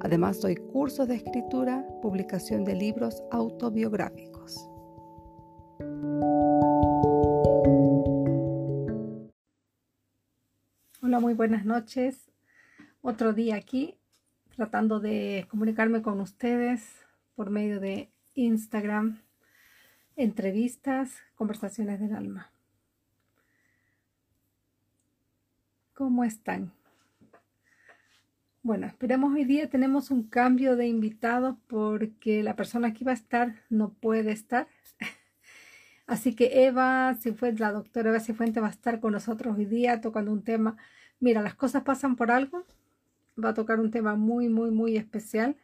Además, doy cursos de escritura, publicación de libros autobiográficos. Hola, muy buenas noches. Otro día aquí, tratando de comunicarme con ustedes por medio de Instagram, entrevistas, conversaciones del alma. ¿Cómo están? Bueno, esperemos hoy día tenemos un cambio de invitados porque la persona que iba a estar no puede estar. Así que Eva Cifuentes, la doctora Eva Cifuentes va a estar con nosotros hoy día tocando un tema. Mira, las cosas pasan por algo. Va a tocar un tema muy, muy, muy especial.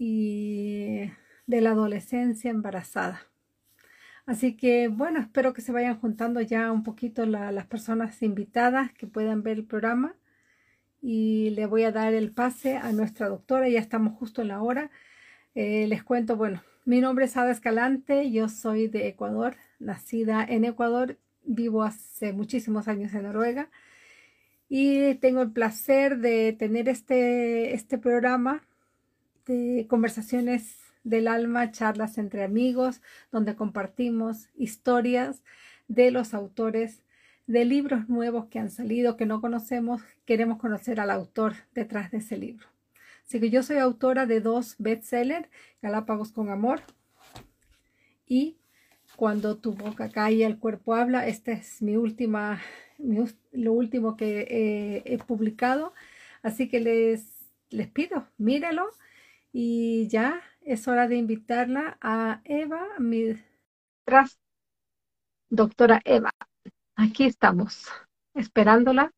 Y de la adolescencia embarazada. Así que bueno, espero que se vayan juntando ya un poquito las personas invitadas que puedan ver el programa y le voy a dar el pase a nuestra doctora, ya estamos justo en la hora. Eh, les cuento, bueno, mi nombre es Ada Escalante, yo soy de Ecuador, nacida en Ecuador, vivo hace muchísimos años en Noruega y tengo el placer de tener este, este programa de conversaciones del alma, charlas entre amigos, donde compartimos historias de los autores de libros nuevos que han salido, que no conocemos, queremos conocer al autor detrás de ese libro. Así que yo soy autora de dos bestsellers, Galápagos con Amor y Cuando tu boca cae el cuerpo habla. Esta es mi última, lo último que he publicado. Así que les, les pido, míralo y ya es hora de invitarla a Eva, mi doctora Eva. Aquí estamos, esperándola.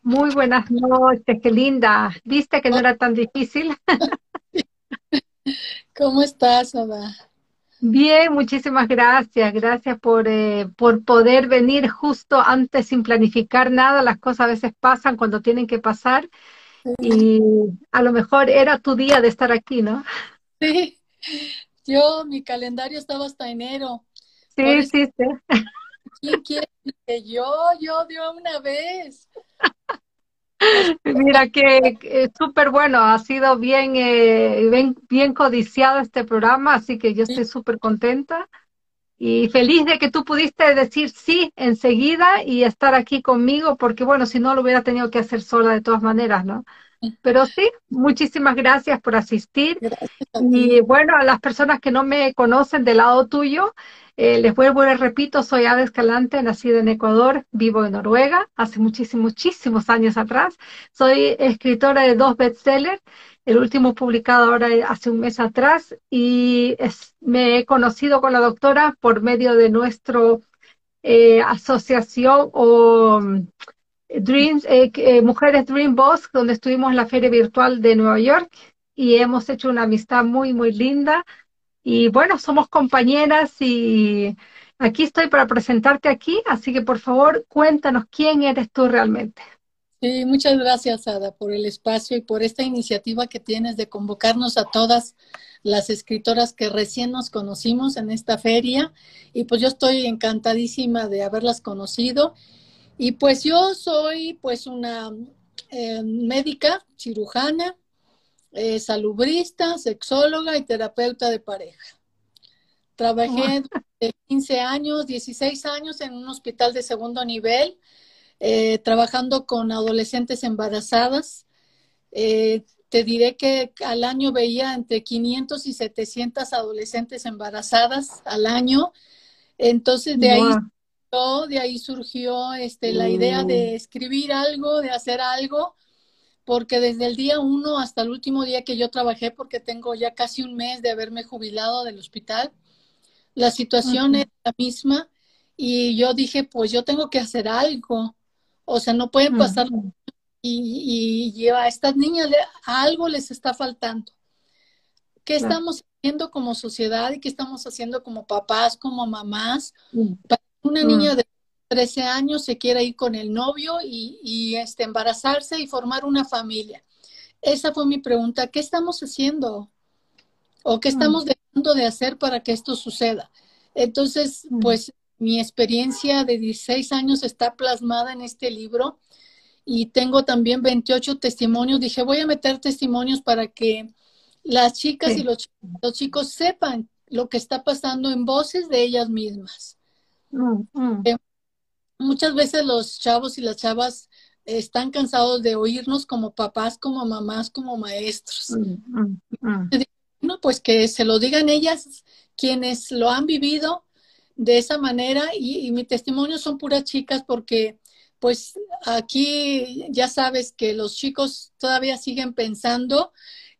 Muy buenas noches, qué linda. ¿Viste que no era tan difícil? ¿Cómo estás, Ada? Bien, muchísimas gracias. Gracias por, eh, por poder venir justo antes sin planificar nada. Las cosas a veces pasan cuando tienen que pasar y a lo mejor era tu día de estar aquí, ¿no? Sí, yo, mi calendario estaba hasta enero. Sí, sí, sí. ¿Quién quiere que yo, yo de una vez? Mira que es súper bueno, ha sido bien, eh, bien, bien, codiciado este programa, así que yo estoy súper contenta y feliz de que tú pudiste decir sí enseguida y estar aquí conmigo, porque bueno, si no lo hubiera tenido que hacer sola de todas maneras, ¿no? Pero sí, muchísimas gracias por asistir. y bueno, a las personas que no me conocen del lado tuyo, eh, les vuelvo y les repito, soy Ada Escalante, nacida en Ecuador, vivo en Noruega, hace muchísimos, muchísimos años atrás. Soy escritora de dos bestsellers, el último publicado ahora hace un mes atrás, y me he conocido con la doctora por medio de nuestra eh, asociación o Dreams, eh, eh, Mujeres Dream Boss, donde estuvimos en la feria virtual de Nueva York y hemos hecho una amistad muy, muy linda. Y bueno, somos compañeras y aquí estoy para presentarte aquí, así que por favor cuéntanos quién eres tú realmente. Sí, muchas gracias, Ada, por el espacio y por esta iniciativa que tienes de convocarnos a todas las escritoras que recién nos conocimos en esta feria. Y pues yo estoy encantadísima de haberlas conocido y pues yo soy pues una eh, médica, cirujana, eh, salubrista, sexóloga y terapeuta de pareja. Trabajé de 15 años, 16 años en un hospital de segundo nivel, eh, trabajando con adolescentes embarazadas. te diré que al año veía entre 500 y 700 adolescentes embarazadas al año. Entonces de ahí de ahí surgió este, la idea de mm. escribir algo, de hacer algo, porque desde el día uno hasta el último día que yo trabajé, porque tengo ya casi un mes de haberme jubilado del hospital, la situación es la misma y yo dije, pues yo tengo que hacer algo. O sea, no pueden pasar y, y, a estas niñas algo les está faltando. ¿Qué estamos haciendo como sociedad y qué estamos haciendo como papás, como mamás? Mm. Para una niña mm. de 13 años se quiera ir con el novio y, y este, embarazarse y formar una familia. Esa fue mi pregunta. ¿Qué estamos haciendo? ¿O qué mm. estamos dejando de hacer para que esto suceda? Entonces, pues mi experiencia de 16 años está plasmada en este libro y tengo también 28 testimonios. Dije, voy a meter testimonios para que las chicas y los, chicos sepan lo que está pasando en voces de ellas mismas. Mm, mm. Eh, muchas veces los chavos y las chavas están cansados de oírnos como papás, como mamás, como maestros. Mm, no, pues que se lo digan ellas quienes lo han vivido de esa manera y, y mi testimonio son puras chicas porque pues aquí ya sabes que los chicos todavía siguen pensando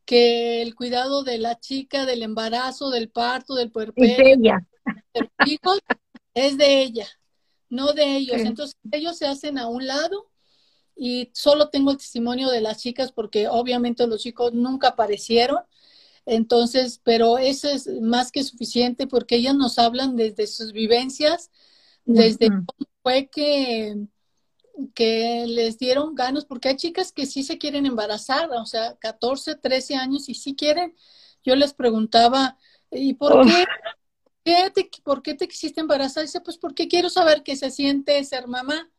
que el cuidado de la chica, del embarazo, del parto, del puerperio, de los hijos, es de ella, no de ellos. Entonces ellos se hacen a un lado y solo tengo el testimonio de las chicas porque obviamente los chicos nunca aparecieron. Entonces, pero eso es más que suficiente porque ellas nos hablan desde sus vivencias, desde cómo fue que que les dieron ganas, porque hay chicas que sí se quieren embarazar, o sea, 14, 13 años y sí quieren. Yo les preguntaba, ¿y por qué? Te, ¿Por qué te quisiste embarazar? Dice, pues porque quiero saber qué se siente ser mamá.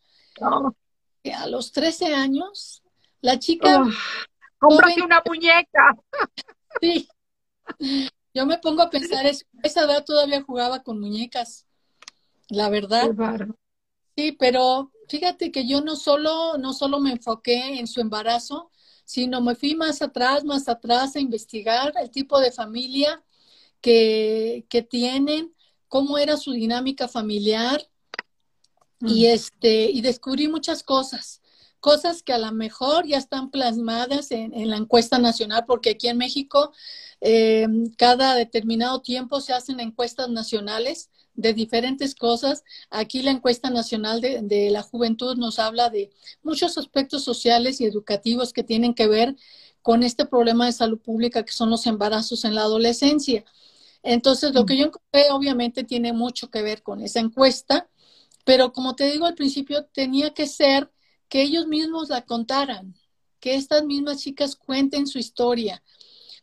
A los 13 años, la chica... Oh, una muñeca. Sí. Yo me pongo a pensar, eso. esa edad todavía jugaba con muñecas, la verdad. Sí, pero fíjate que yo no solo, no solo me enfoqué en su embarazo, sino me fui más atrás, más atrás a investigar el tipo de familia que, que tienen, cómo era su dinámica familiar y este y descubrí muchas cosas cosas que a lo mejor ya están plasmadas en, en la encuesta nacional porque aquí en México eh, cada determinado tiempo se hacen encuestas nacionales de diferentes cosas. Aquí la encuesta nacional de, la juventud nos habla de muchos aspectos sociales y educativos que tienen que ver con este problema de salud pública que son los embarazos en la adolescencia. Entonces, lo que yo encontré obviamente tiene mucho que ver con esa encuesta, pero como te digo al principio, tenía que ser que ellos mismos la contaran, que estas mismas chicas cuenten su historia.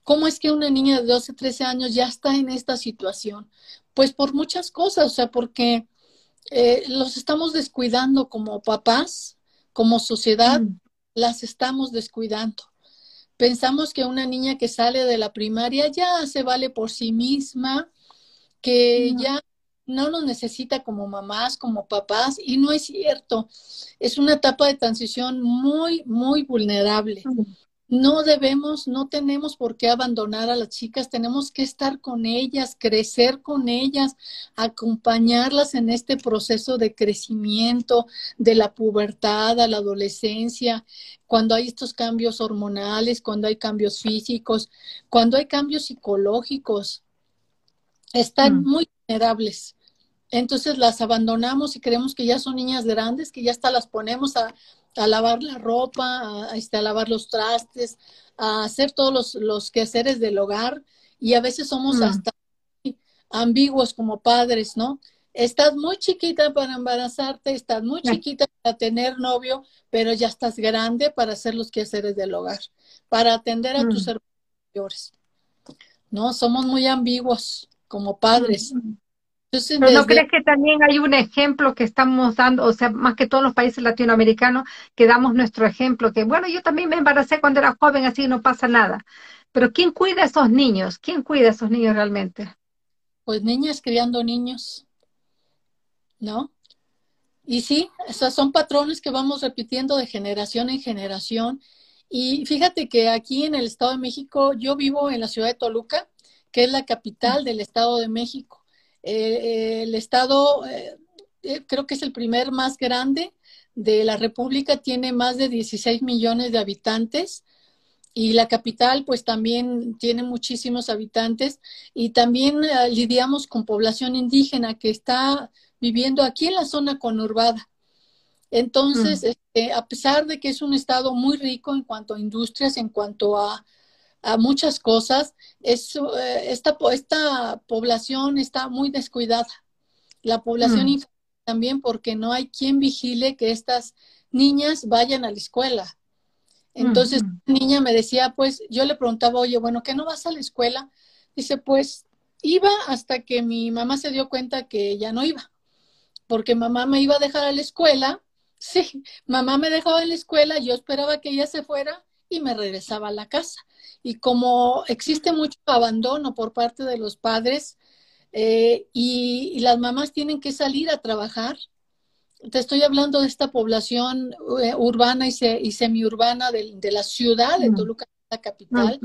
¿Cómo es que una niña de 12, 13 años ya está en esta situación? Pues por muchas cosas, o sea, porque eh, los estamos descuidando como papás, como sociedad, mm. las estamos descuidando. Pensamos que una niña que sale de la primaria ya se vale por sí misma, que ya no nos necesita como mamás, como papás, y no es cierto. Es una etapa de transición muy, muy vulnerable. No debemos, no tenemos por qué abandonar a las chicas, tenemos que estar con ellas, crecer con ellas, acompañarlas en este proceso de crecimiento, de la pubertad a la adolescencia, cuando hay estos cambios hormonales, cuando hay cambios físicos, cuando hay cambios psicológicos, están mm. muy vulnerables. Entonces las abandonamos y creemos que ya son niñas grandes, que ya hasta las ponemos a, a lavar la ropa, a, este, a lavar los trastes, a hacer todos los, los quehaceres del hogar y a veces somos mm. hasta ambiguos como padres, ¿no? Estás muy chiquita para embarazarte, estás muy chiquita para tener novio, pero ya estás grande para hacer los quehaceres del hogar, para atender a tus mm. hermanos mayores. ¿No? Somos muy ambiguos como padres. Mm. Pero ¿no crees que también hay un ejemplo que estamos dando, o sea, más que todos los países latinoamericanos, que damos nuestro ejemplo, que bueno, yo también me embaracé cuando era joven, así no pasa nada. Pero ¿quién cuida a esos niños? ¿Quién cuida a esos niños realmente? Pues niñas criando niños, ¿no? Y sí, esos son patrones que vamos repitiendo de generación en generación. Y fíjate que aquí en el Estado de México, yo vivo en la ciudad de Toluca, que es la capital del Estado de México. Eh, el estado eh, eh, creo que es el primer más grande de la República, tiene más de 16 millones de habitantes y la capital pues también tiene muchísimos habitantes y también lidiamos con población indígena que está viviendo aquí en la zona conurbada. Entonces, mm. eh, a pesar de que es un estado muy rico en cuanto a industrias, en cuanto a, muchas cosas, es, eh, esta, esta población está muy descuidada. La población mm. también porque no hay quien vigile que estas niñas vayan a la escuela. Entonces, la niña me decía, pues, yo le preguntaba, oye, bueno, ¿qué no vas a la escuela? Dice, pues, iba hasta que mi mamá se dio cuenta que ya no iba, porque mamá me iba a dejar a la escuela. Sí, mamá me dejaba en la escuela, yo esperaba que ella se fuera y me regresaba a la casa. Y como existe mucho abandono por parte de los padres eh, y, las mamás tienen que salir a trabajar, te estoy hablando de esta población eh, urbana y, y semiurbana de, de, la ciudad de Toluca, la capital.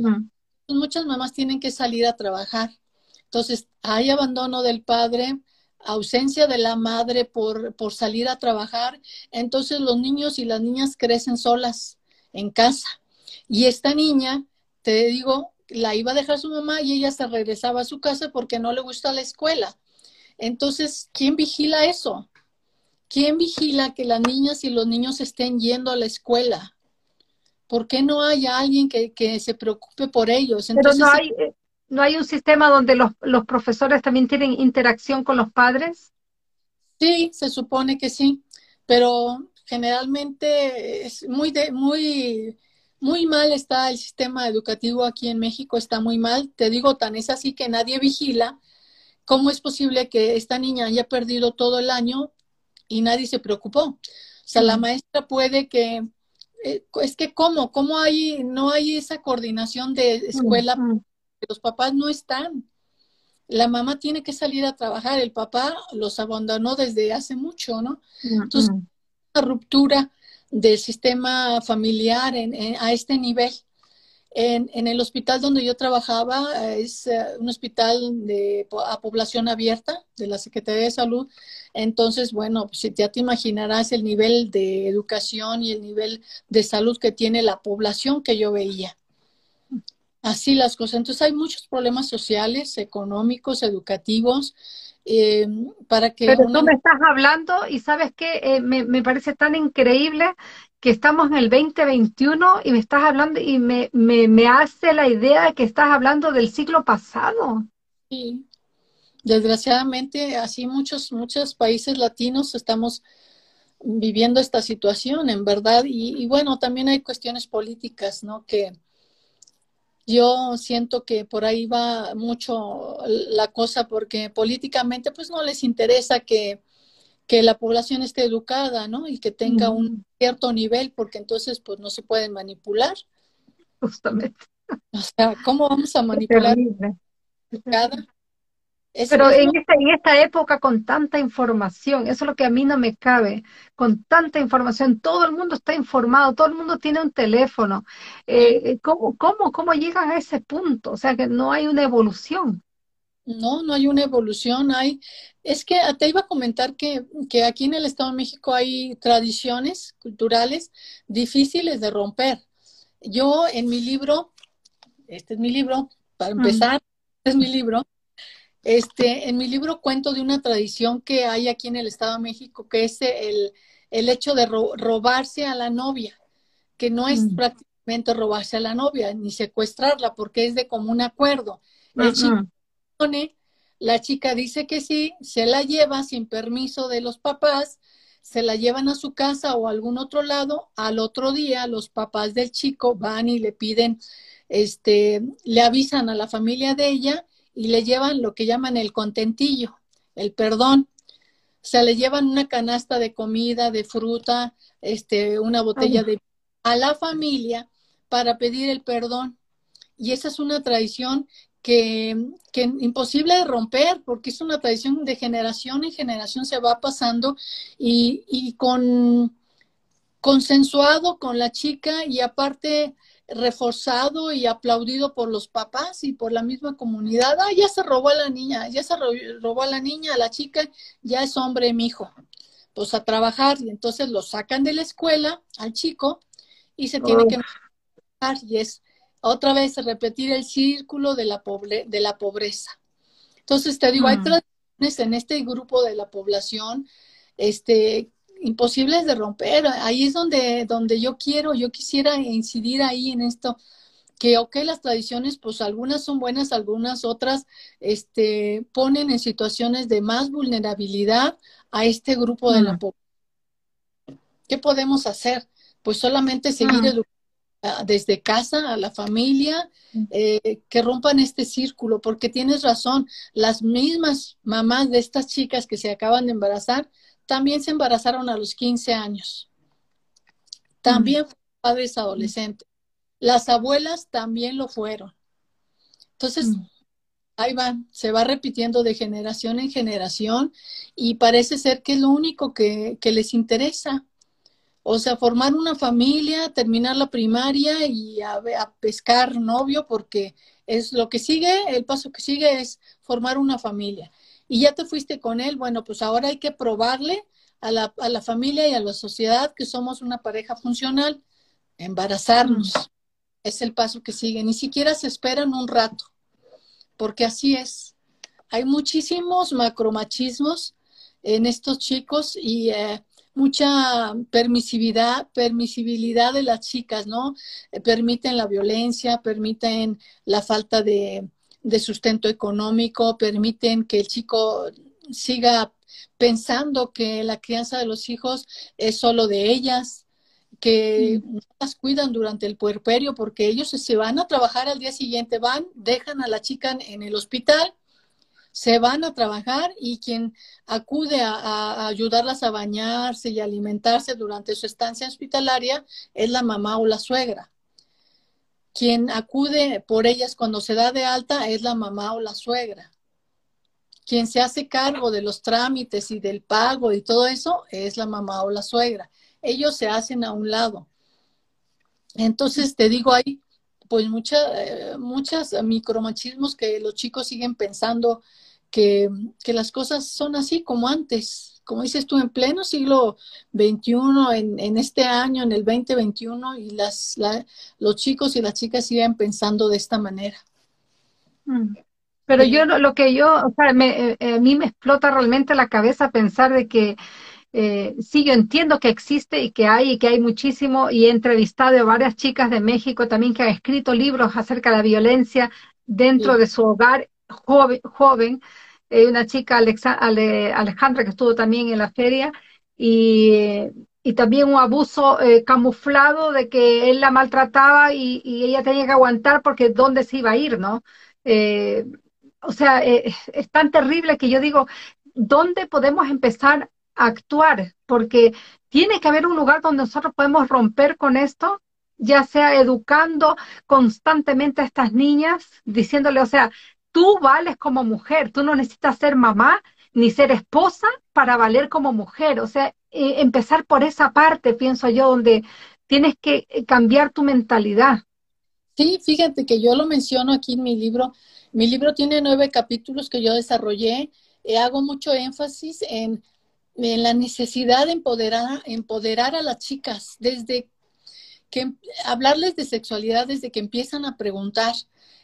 Muchas mamás tienen que salir a trabajar. Entonces, hay abandono del padre, ausencia de la madre por, por salir a trabajar. Entonces, los niños y las niñas crecen solas en casa. Y esta niña, te digo, la iba a dejar su mamá y ella se regresaba a su casa porque no le gusta la escuela. Entonces, ¿quién vigila eso? ¿Quién vigila que las niñas y los niños estén yendo a la escuela? ¿Por qué no hay alguien que, se preocupe por ellos? Entonces, Pero no hay, eh, no hay un sistema donde los, los profesores también tienen interacción con los padres. Sí, se supone que sí, pero generalmente es muy, de, muy, muy mal está el sistema educativo aquí en México, está muy mal. Te digo, tan es así que nadie vigila. ¿Cómo es posible que esta niña haya perdido todo el año y nadie se preocupó. O sea, la maestra puede que, eh, es que cómo, cómo hay, no hay esa coordinación de escuela, los papás no están. La mamá tiene que salir a trabajar, el papá los abandonó desde hace mucho, ¿no? Entonces, una ruptura del sistema familiar a este nivel. En, en, el hospital donde yo trabajaba, es eh, un hospital de, a población abierta de la Secretaría de Salud. Entonces, bueno, pues ya te imaginarás el nivel de educación y el nivel de salud que tiene la población que yo veía. Así las cosas. Entonces hay muchos problemas sociales, económicos, educativos. Eh, para que Pero tú me estás hablando y sabes que eh, me, me, parece tan increíble que estamos en el 2021 y me estás hablando y me, me, hace la idea de que estás hablando del siglo pasado. Sí, desgraciadamente así muchos, muchos países latinos estamos viviendo esta situación, en verdad, y, y, bueno, también hay cuestiones políticas, ¿no? Que yo siento que por ahí va mucho la cosa porque políticamente pues no les interesa que que la población esté educada, ¿no? Y que tenga un cierto nivel, porque entonces pues no se pueden manipular. Justamente. O sea, ¿cómo vamos a manipular Pero en esta, en esta época con tanta información, eso es lo que a mí no me cabe, con tanta información, todo el mundo está informado, todo el mundo tiene un teléfono. Eh, eh ¿cómo, cómo, ¿Cómo llegan a ese punto? O sea, que no hay una evolución. No, no hay una evolución, hay, es que te iba a comentar que, que, aquí en el Estado de México hay tradiciones culturales difíciles de romper. Yo en mi libro, este es mi libro, para empezar, este es mi libro, este, en mi libro cuento de una tradición que hay aquí en el Estado de México, que es el, el hecho de robarse a la novia, que no es mm. prácticamente robarse a la novia, ni secuestrarla, porque es de común acuerdo. El la chica dice que sí, se la lleva sin permiso de los papás, se la llevan a su casa o a algún otro lado, al otro día los papás del chico van y le piden, este, le avisan a la familia de ella y le llevan lo que llaman el contentillo, el perdón. O sea, le llevan una canasta de comida, de fruta, este, una botella de a la familia para pedir el perdón. Y esa es una tradición que, que, imposible de romper, porque es una tradición de generación en generación se va pasando y, y con consensuado con la chica y aparte reforzado y aplaudido por los papás y por la misma comunidad. Ah, ya se robó a la niña, ya se robó a la niña, a la chica, ya es hombre, mi hijo. Pues a trabajar y entonces lo sacan de la escuela al chico y se tiene que y es otra vez repetir el círculo de la, pobre, de la pobreza. Entonces, te digo, hay mm. tradiciones en este grupo de la población este, imposibles de romper. Ahí es donde, donde yo quiero, yo quisiera incidir ahí en esto, que ok, las tradiciones, pues algunas son buenas, algunas otras, este, ponen en situaciones de más vulnerabilidad a este grupo de la población. ¿Qué podemos hacer? Pues solamente seguir educando desde casa a la familia, eh, que rompan este círculo, porque tienes razón, las mismas mamás de estas chicas que se acaban de embarazar también se embarazaron a los 15 años. También padres adolescentes. Las abuelas también lo fueron. Entonces, ahí van, se va repitiendo de generación en generación y parece ser que es lo único que, que les interesa. O sea, formar una familia, terminar la primaria y a, pescar novio, porque es lo que sigue, el paso que sigue es formar una familia. Y ya te fuiste con él, bueno, pues ahora hay que probarle a la, a la familia y a la sociedad que somos una pareja funcional, embarazarnos. Es el paso que sigue. Ni siquiera se esperan un rato, porque así es. Hay muchísimos macromachismos en estos chicos y eh, mucha permisividad, permisibilidad de las chicas, ¿no? Eh, permiten la violencia, permiten la falta de, sustento económico, permiten que el chico siga pensando que la crianza de los hijos es solo de ellas, que no las cuidan durante el puerperio porque ellos se van a trabajar al día siguiente, van, dejan a la chica en el hospital se van a trabajar y quien acude a, ayudarlas a bañarse y alimentarse durante su estancia hospitalaria es la mamá o la suegra. Quien acude por ellas cuando se da de alta es la mamá o la suegra. Quien se hace cargo de los trámites y del pago y todo eso es la mamá o la suegra. Ellos se hacen a un lado. Entonces, te digo, hay pues muchas eh, muchas micromachismos que los chicos siguen pensando que, las cosas son así como antes, como dices tú, en pleno siglo XXI, en, en este año, en el 2021, y las, los chicos y las chicas siguen pensando de esta manera. Mm. Pero yo lo que yo, o sea, me, eh, a mí me explota realmente la cabeza pensar de que eh, sí, yo entiendo que existe y que hay y que hay muchísimo y he entrevistado a varias chicas de México también que han escrito libros acerca de la violencia dentro de su hogar joven, joven eh, una chica Alejandra que estuvo también en la feria y, también un abuso eh, camuflado de que él la maltrataba y, ella tenía que aguantar porque dónde se iba a ir, ¿no? Eh, o sea, es tan terrible que yo digo, ¿dónde podemos empezar a actuar? Porque tiene que haber un lugar donde nosotros podemos romper con esto ya sea educando constantemente a estas niñas, diciéndole, o sea, tú vales como mujer, tú no necesitas ser mamá ni ser esposa para valer como mujer. O sea, eh, empezar por esa parte, pienso yo, donde tienes que eh, cambiar tu mentalidad. Sí, fíjate que yo lo menciono aquí en mi libro. Mi libro tiene nueve capítulos que yo desarrollé. Eh, hago mucho énfasis en, en, la necesidad de empoderar, empoderar a las chicas desde que hablarles de sexualidad desde que empiezan a preguntar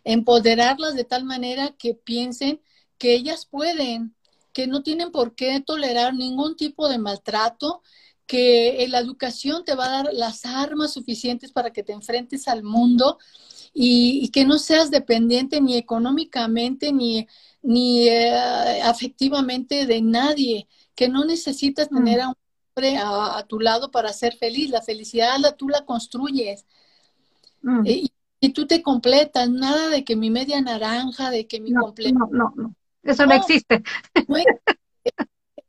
empoderarlas de tal manera que piensen que ellas pueden, que no tienen por qué tolerar ningún tipo de maltrato, que la educación te va a dar las armas suficientes para que te enfrentes al mundo y, que no seas dependiente ni económicamente ni, ni eh, afectivamente de nadie, que no necesitas mm. tener a un hombre a, tu lado para ser feliz. La felicidad la, tú la construyes. Mm. Eh, y tú te completas, nada de que mi media naranja, de que mi no, No, no, no, eso no, existe.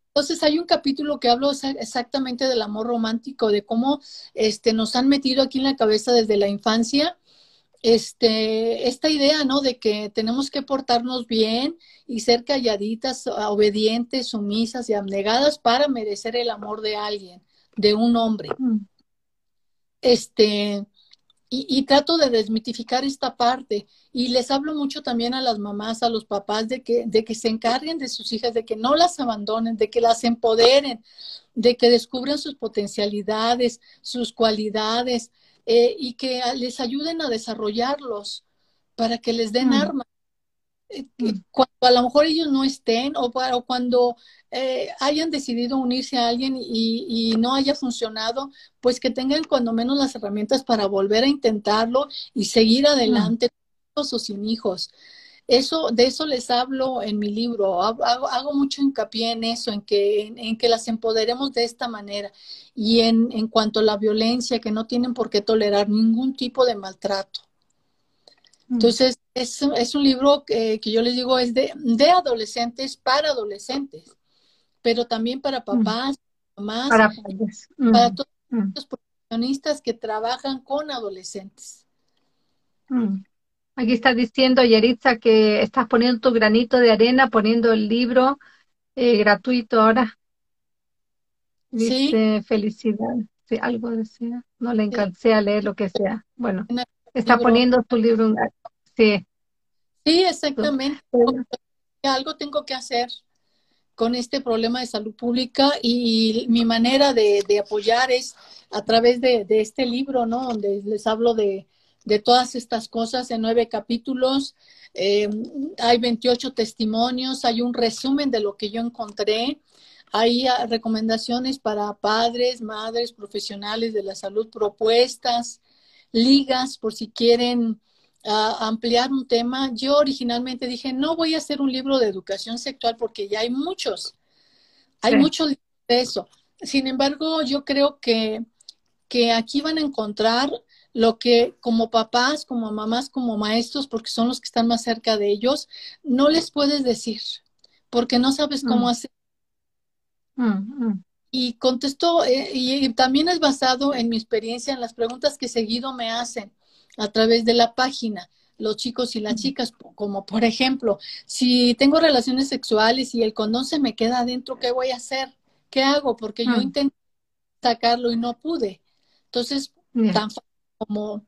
Entonces hay un capítulo que hablo exactamente del amor romántico, de cómo este, nos han metido aquí en la cabeza desde la infancia este, esta idea, ¿no? De que tenemos que portarnos bien y ser calladitas, obedientes, sumisas y abnegadas para merecer el amor de alguien, de un hombre. Mm. Este, y, trato de desmitificar esta parte. Y les hablo mucho también a las mamás, a los papás, de que, de que se encarguen de sus hijas, de que no las abandonen, de que las empoderen, de que descubran sus potencialidades, sus cualidades eh, y que les ayuden a desarrollarlos para que les den mm. armas. Eh, mm. Cuando a lo mejor ellos no estén o, o cuando eh, hayan decidido unirse a alguien y, no haya funcionado, pues que tengan cuando menos las herramientas para volver a intentarlo y seguir adelante con o sin hijos. Eso, de eso les hablo en mi libro. Hago, mucho hincapié en eso, en que, en, que las empoderemos de esta manera. Y en, en cuanto a la violencia, que no tienen por qué tolerar ningún tipo de maltrato. Mm. Entonces, es, es un libro que, que, yo les digo es de, de adolescentes para adolescentes, pero también para mm. papás, mamás, para, para mm. todos los profesionistas que trabajan con adolescentes. Aquí está diciendo Yeritza que estás poniendo tu granito de arena, poniendo el libro eh, gratuito ahora. Dice felicidad. Sí, algo decía. No le encancé a leer lo que sea. Bueno, está poniendo tu libro. Sí. Sí, exactamente. Algo tengo que hacer con este problema de salud pública y mi manera de, apoyar es a través de, este libro, ¿no? Donde les hablo de, de todas estas cosas en nueve capítulos. Eh, hay 28 testimonios, hay un resumen de lo que yo encontré. Hay ah, recomendaciones para padres, madres, profesionales de la salud, propuestas, ligas por si quieren ah, ampliar un tema. Yo originalmente dije, no voy a hacer un libro de educación sexual porque ya hay muchos. Hay muchos de eso. Sin embargo, yo creo que, que aquí van a encontrar lo que como papás, como mamás, como maestros, porque son los que están más cerca de ellos, no les puedes decir, porque no sabes cómo mm. hacer. Mm, mm. Y contestó, eh, y, también es basado en mi experiencia, en las preguntas que seguido me hacen a través de la página los chicos y las chicas, como por ejemplo, si tengo relaciones sexuales y el condón se me queda adentro, ¿qué voy a hacer? ¿Qué hago? Porque yo intenté sacarlo y no pude. Entonces, tan fácil como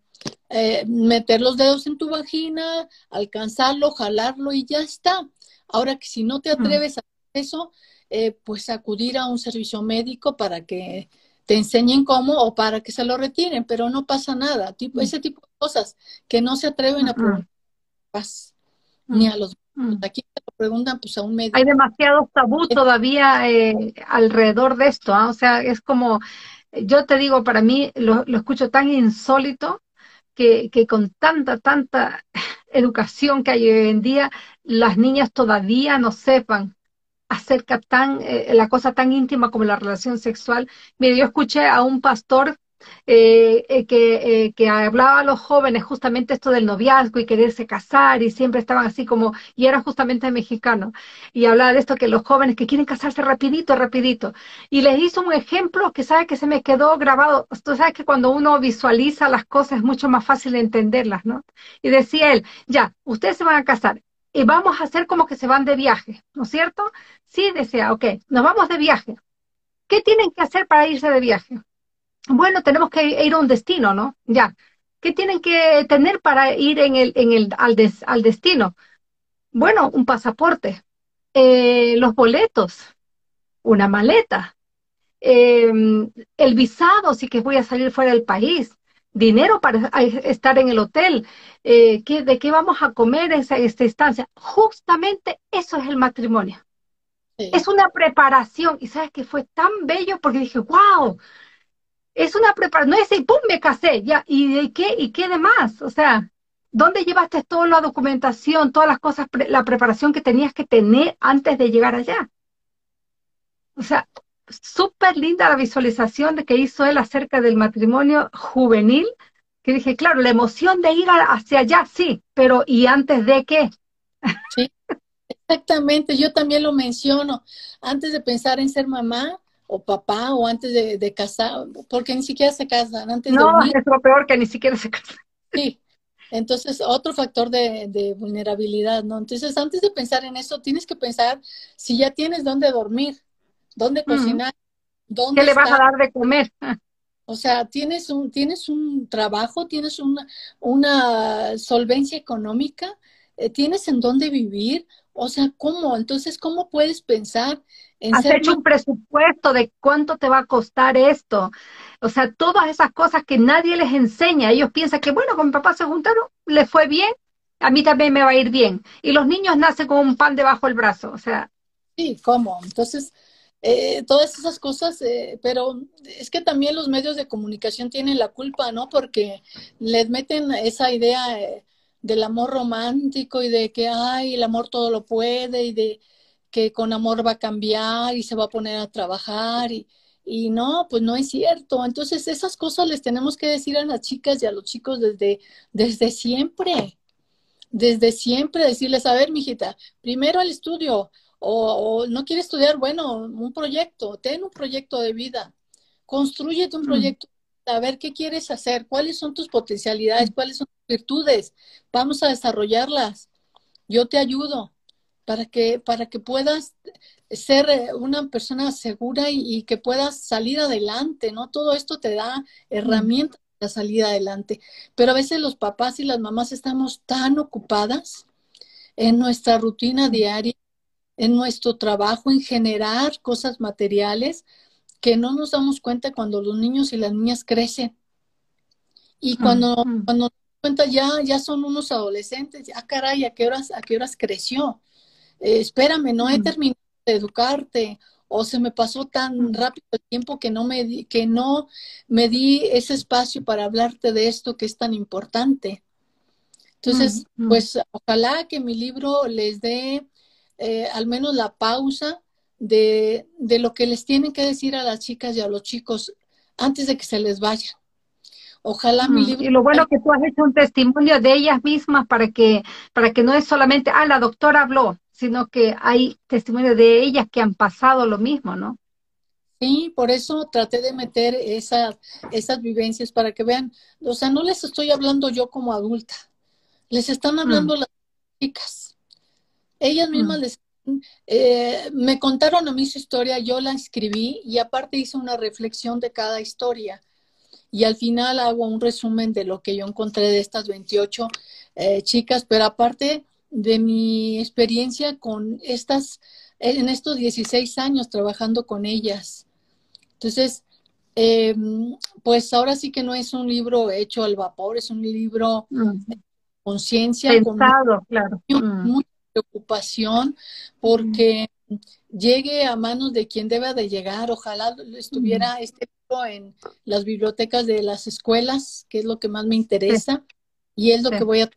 eh, meter los dedos en tu vagina, alcanzarlo, jalarlo y ya está. Ahora que si no te atreves a eso, eh, pues acudir a un servicio médico para que te enseñen cómo o para que se lo retiren, pero no pasa nada. Tipo, Ese tipo de cosas que no se atreven a preguntar ni a los aquí te lo preguntan pues a un médico. Hay demasiado tabú todavía eh, alrededor de esto, ¿ah? o sea, es como yo te digo, para mí lo, escucho tan insólito que, con tanta, tanta educación que hay hoy en día, las niñas todavía no sepan acerca tan, eh, la cosa tan íntima como la relación sexual. Mire, yo escuché a un pastor eh, eh, que, que, hablaba a los jóvenes justamente esto del noviazgo y quererse casar y siempre estaban así como, y era justamente mexicano, y hablaba de esto que los jóvenes que quieren casarse rapidito, rapidito, y les hizo un ejemplo que sabe que se me quedó grabado, tú sabes que cuando uno visualiza las cosas es mucho más fácil entenderlas, ¿no? Y decía él, ya, ustedes se van a casar, y vamos a hacer como que se van de viaje, ¿no es cierto? Sí, decía, ok, nos vamos de viaje. ¿Qué tienen que hacer para irse de viaje? bueno, tenemos que ir a un destino, ¿no? Ya. ¿Qué tienen que tener para ir en el, en el, al, al destino? Bueno, un pasaporte, eh, los boletos, una maleta, em, el visado si que voy a salir fuera del país, dinero para estar en el hotel, eh, ¿de qué vamos a comer en esa, esta instancia? Justamente eso es el matrimonio. Es una preparación. Y sabes que fue tan bello porque dije, wow, es una preparación, no es y pum, me casé, ya, ¿y de qué? ¿Y qué demás? O sea, ¿dónde llevaste toda la documentación, todas las cosas, la preparación que tenías que tener antes de llegar allá? O sea, súper linda la visualización de que hizo él acerca del matrimonio juvenil, que dije, claro, la emoción de ir hacia allá, sí, pero ¿y antes de qué? Sí, exactamente, yo también lo menciono. Antes de pensar en ser mamá, o papá o antes de, casar, porque ni siquiera se casan. Antes no, es lo peor que ni siquiera se casan. Sí, entonces otro factor de, vulnerabilidad, ¿no? Entonces antes de pensar en eso, tienes que pensar si ya tienes dónde dormir, dónde cocinar, dónde... ¿Qué le vas a dar de comer? O sea, tienes un, tienes un trabajo, tienes una, una solvencia económica, eh, tienes en dónde vivir, o sea, ¿cómo? Entonces, ¿cómo puedes pensar en Has hecho un presupuesto de cuánto te va a costar esto. O sea, todas esas cosas que nadie les enseña. Ellos piensan que, bueno, con mi papá se juntaron, le fue bien, a mí también me va a ir bien. Y los niños nacen con un pan debajo del brazo. O sea, Sí, ¿cómo? Entonces, eh, todas esas cosas, eh, pero es que también los medios de comunicación tienen la culpa, ¿no? Porque les meten esa idea eh, del amor romántico y de que, ay, el amor todo lo puede y de que con amor va a cambiar y se va a poner a trabajar y, y no, pues no es cierto. Entonces, esas cosas les tenemos que decir a las chicas y a los chicos desde, desde siempre. Desde siempre decirles, a ver, mijita, primero el estudio, o, no quiere estudiar, bueno, un proyecto, ten un proyecto de vida, construyete un mm. proyecto, a ver qué quieres hacer, cuáles son tus potencialidades, cuáles son tus virtudes, vamos a desarrollarlas, yo te ayudo para que, para que puedas ser eh, una persona segura y, que puedas salir adelante, ¿no? Todo esto te da mm. herramientas para salir adelante. Pero a veces los papás y las mamás estamos tan ocupadas en nuestra rutina mm. diaria, en nuestro trabajo, en generar cosas materiales, que no nos damos cuenta cuando los niños y las niñas crecen. Y mm, cuando, cuando nos damos cuenta ya, ya son unos adolescentes, ya caray, ¿a qué horas, a qué horas creció? Eh, espérame, no he terminado de educarte o se me pasó tan rápido el tiempo que no me di, que no me di ese espacio para hablarte de esto que es tan importante. Entonces, pues ojalá que mi libro les dé eh, al menos la pausa de, de, lo que les tienen que decir a las chicas y a los chicos antes de que se les vaya Ojalá mi libro. Y lo bueno que tú has hecho un testimonio de ellas mismas para que, para que no es solamente, ah, la doctora habló, sino que hay testimonio de ellas que han pasado lo mismo, ¿no? Sí, por eso traté de meter esas, esas vivencias para que vean, o sea, no les estoy hablando yo como adulta, les están hablando mm. las chicas. Ellas mismas mm. les eh, me contaron a mí su historia, yo la escribí y aparte hice una reflexión de cada historia. Y al final hago un resumen de lo que yo encontré de estas 28 eh, chicas, pero aparte de mi experiencia con estas, en estos 16 años trabajando con ellas. Entonces, em, pues ahora sí que no es un libro hecho al vapor, es un libro de conciencia, con claro. Mm. Preocupación, porque llegue a manos de quien deba de llegar. Ojalá estuviera este libro en las bibliotecas de las escuelas, que es lo que más me interesa, y es lo que voy a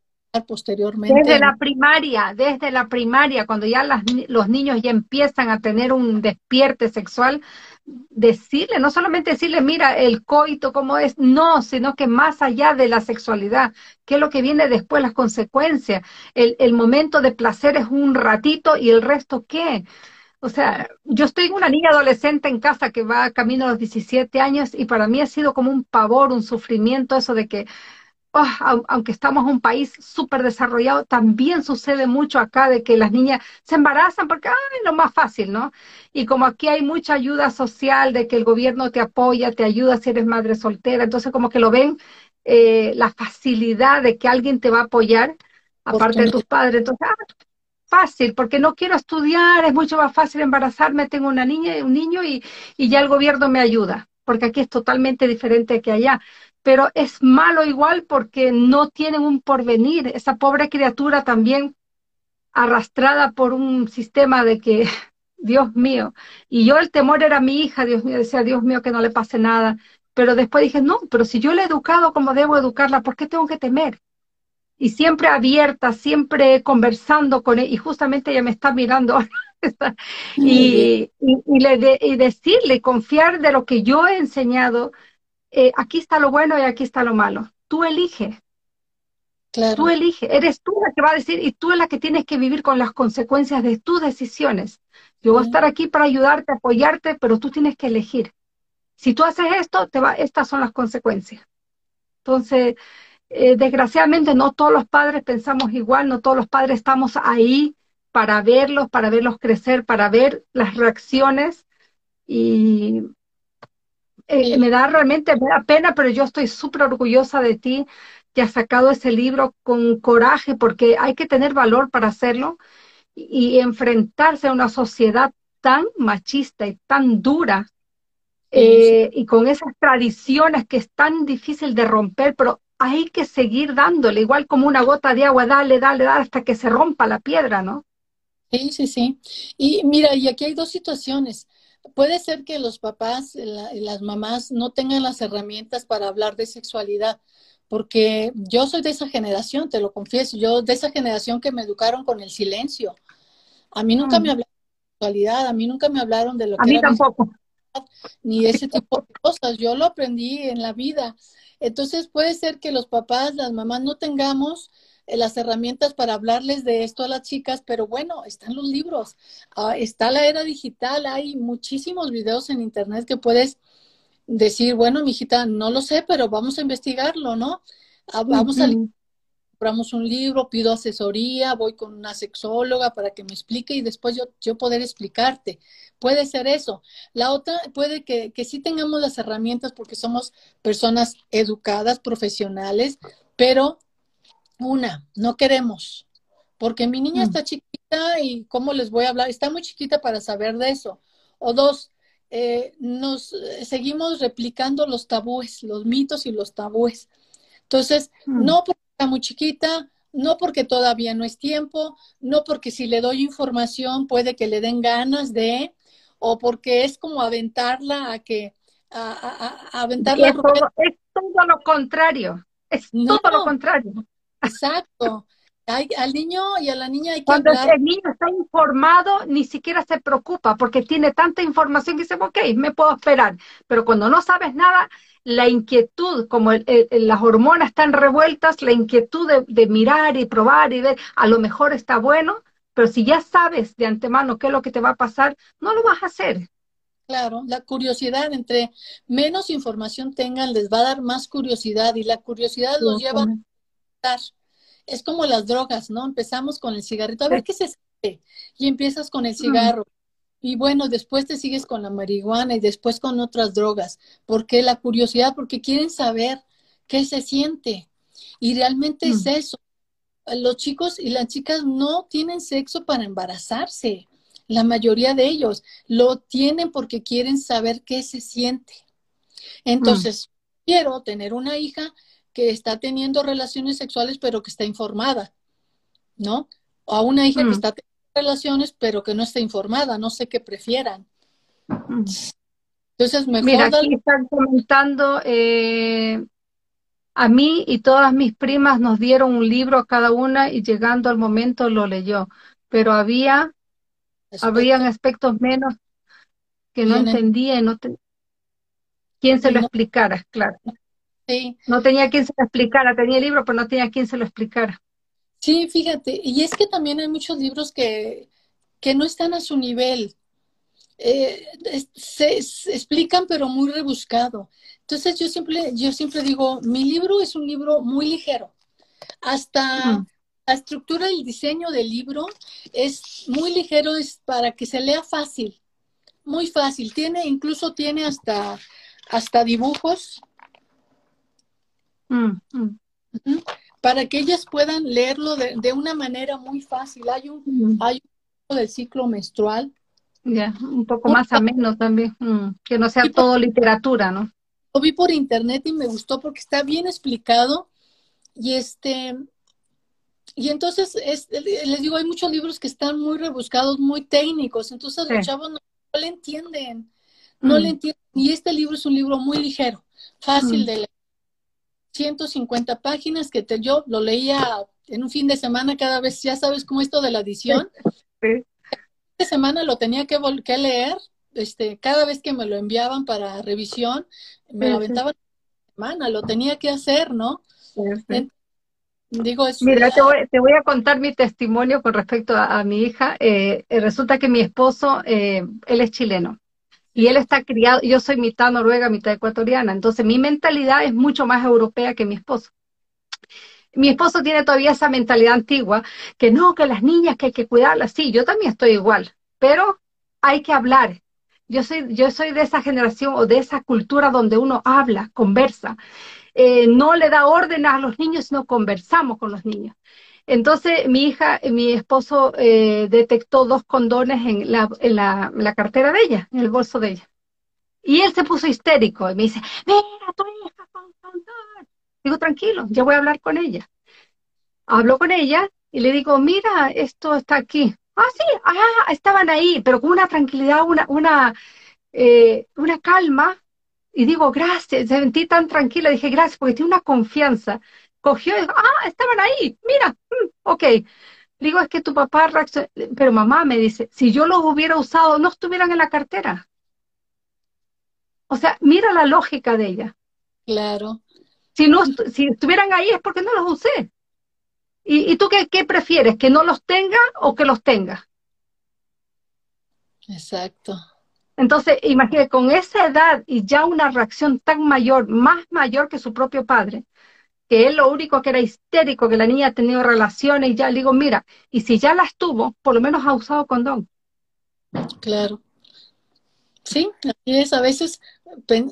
posteriormente. Desde la primaria, desde la primaria, cuando ya los niños ya empiezan a tener un despierte sexual, decirle, no solamente decirle, mira, el coito cómo es, no, sino que más allá de la sexualidad, qué es lo que viene después, las consecuencias. El, el momento de placer es un ratito y el resto qué. O sea, yo estoy una niña adolescente en casa que va camino a los 17 años y para mí ha sido como un pavor, un sufrimiento eso de que Oh, aunque estamos en un país súper desarrollado, también sucede mucho acá de que las niñas se embarazan porque es lo más fácil, ¿no? Y como aquí hay mucha ayuda social, de que el gobierno te apoya, te ayuda si eres madre soltera, entonces como que lo ven eh, la facilidad de que alguien te va a apoyar, aparte de tus padres, entonces, ah, fácil, porque no quiero estudiar, es mucho más fácil embarazarme, tengo una niña y un niño y, y ya el gobierno me ayuda, porque aquí es totalmente diferente que allá pero es malo igual porque no tienen un porvenir. Esa pobre criatura también arrastrada por un sistema de que, Dios mío, y yo el temor era mi hija, Dios mío, decía, Dios mío, que no le pase nada. Pero después dije, no, pero si yo le he educado como debo educarla, ¿por qué tengo que temer? Y siempre abierta, siempre conversando con él, y justamente ella me está mirando y, y, le y decirle, confiar de lo que yo he enseñado, eh, aquí está lo bueno y aquí está lo malo. Tú eliges. Claro. Tú eliges. Eres tú la que va a decir y tú es la que tienes que vivir con las consecuencias de tus decisiones. Yo voy a estar aquí para ayudarte, apoyarte, pero tú tienes que elegir. Si tú haces esto, te va, estas son las consecuencias. Entonces, eh, desgraciadamente no todos los padres pensamos igual, no todos los padres estamos ahí para verlos, para verlos crecer, para ver las reacciones. Y eh, me da realmente me da pena, pero yo estoy súper orgullosa de ti que has sacado ese libro con coraje, porque hay que tener valor para hacerlo y, enfrentarse a una sociedad tan machista y tan dura eh, y con esas tradiciones que es tan difícil de romper, pero hay que seguir dándole, igual como una gota de agua, dale, dale, dale, hasta que se rompa la piedra, ¿no? Sí, sí, sí. Y mira, y aquí hay dos situaciones. Puede ser que los papás, las mamás no tengan las herramientas para hablar de sexualidad, porque yo soy de esa generación, te lo confieso, yo de esa generación que me educaron con el silencio. A mí nunca me mm. hablaron de sexualidad, a mí nunca me hablaron de lo a que mí tampoco. ni de ese tipo de cosas. Yo lo aprendí en la vida. Entonces puede ser que los papás, las mamás no tengamos eh, las herramientas para hablarles de esto a las chicas, pero bueno, están los libros, ah, está la era digital, hay muchísimos videos en internet que puedes decir, bueno, mi hijita, no lo sé, pero vamos a investigarlo, ¿no? Ah, vamos a compramos un libro, pido asesoría, voy con una sexóloga para que me explique y después yo, yo poder explicarte. Puede ser eso. La otra puede que, que sí tengamos las herramientas porque somos personas educadas, profesionales, pero una, no queremos, porque mi niña mm. está chiquita y ¿cómo les voy a hablar? Está muy chiquita para saber de eso. O dos, eh, nos eh, seguimos replicando los tabúes, los mitos y los tabúes. Entonces, mm. no porque está muy chiquita, no porque todavía no es tiempo, no porque si le doy información puede que le den ganas de, o porque es como aventarla a que, a, aventarla. Es todo, es todo, lo contrario, es todo lo contrario. Exacto. al niño y a la niña hay que Cuando el niño está informado, ni siquiera se preocupa porque tiene tanta información que dice, ok, me puedo esperar. Pero cuando no sabes nada, la inquietud, como las hormonas están revueltas, la inquietud de, mirar y probar y ver, a lo mejor está bueno, pero si ya sabes de antemano qué es lo que te va a pasar, no lo vas a hacer. Claro, la curiosidad, entre menos información tengan, les va a dar más curiosidad y la curiosidad los lleva es como las drogas, ¿no? Empezamos con el cigarrito, a ver qué se siente. Y empiezas con el cigarro. Y bueno, después te sigues con la marihuana y después con otras drogas. porque La curiosidad, porque quieren saber qué se siente. Y realmente es mm. eso. Los chicos y las chicas no tienen sexo para embarazarse. La mayoría de ellos lo tienen porque quieren saber qué se siente. Entonces, mm. quiero tener una hija que está teniendo relaciones sexuales pero que está informada, ¿no? O a una hija que mm. está teniendo relaciones pero que no está informada, no sé qué prefieran. Mm. Entonces, mejor... Mira, aquí están comentando, eh, a mí y todas mis primas nos dieron un libro a cada una y llegando al momento lo leyó, pero había, habrían aspectos menos que no entendía y no te... ¿Quién se lo explicara? Claro. No tenía quien se lo explicara, tenía el libro, pero no tenía quien se lo explicara. Sí, fíjate, y es que también hay muchos libros que, que no están a su nivel. Eh, se, explican, pero muy rebuscado. Entonces yo siempre, yo siempre digo, mi libro es un libro muy ligero. Hasta la estructura y el diseño del libro es muy ligero, es para que se lea fácil, muy fácil. Tiene, incluso tiene hasta, hasta dibujos Mm, mm. Para que ellas puedan leerlo de, una manera muy fácil. Hay un, mm. hay un del ciclo menstrual. Ya, un poco más ameno también, que no sea todo literatura, ¿no? Lo vi por internet y me gustó porque está bien explicado y este y entonces les digo hay muchos libros que están muy rebuscados muy técnicos entonces los chavos no, le entienden no le entienden y este libro es un libro muy ligero fácil de leer 150 páginas que te, yo lo leía en un fin de semana cada vez, ya sabes cómo esto de la edición. Sí. Esta semana lo tenía que, que leer, este, cada vez que me lo enviaban para revisión, me lo aventaban semana, lo tenía que hacer, ¿no? digo, Mira, te voy, te voy, a contar mi testimonio con respecto a, mi hija. Eh, eh, resulta que mi esposo, eh, él es chileno y él está criado, yo soy mitad noruega, mitad ecuatoriana, entonces mi mentalidad es mucho más europea que mi esposo. Mi esposo tiene todavía esa mentalidad antigua, que no, que las niñas que hay que cuidarlas, sí, yo también estoy igual, pero hay que hablar. Yo soy, yo soy de esa generación o de esa cultura donde uno habla, conversa. Eh, no le da órdenes a los niños, sino conversamos con los niños. Entonces mi hija, mi esposo eh, detectó dos condones en la, cartera de ella, en el bolso de ella. Y él se puso histérico y me dice, mira, tu hija con condón. Digo, tranquilo, ya voy a hablar con ella. Hablo con ella y le digo, mira, esto está aquí. ah, sí, ah, estaban ahí, pero con una tranquilidad, una, una, eh, una calma. Y digo, gracias, sentí tan tranquila, dije, gracias, porque tiene una confianza. Cogió y dijo, ah, estaban ahí, mira, mm, ok. Digo, es que tu papá pero mamá me dice, si yo los hubiera usado, no estuvieran en la cartera. O sea, mira la lógica de ella. Claro. Si, no, si estuvieran ahí es porque no los usé. ¿Y, y tú qué, qué, prefieres? ¿Que no los tenga o que los tenga? Exacto. Entonces, imagínate, con esa edad y ya una reacción tan mayor, más mayor que su propio padre, que él lo único que era histérico, que la niña ha tenido relaciones y ya le digo, mira, y si ya las tuvo, por lo menos ha usado condón. Claro. Sí, así es. A veces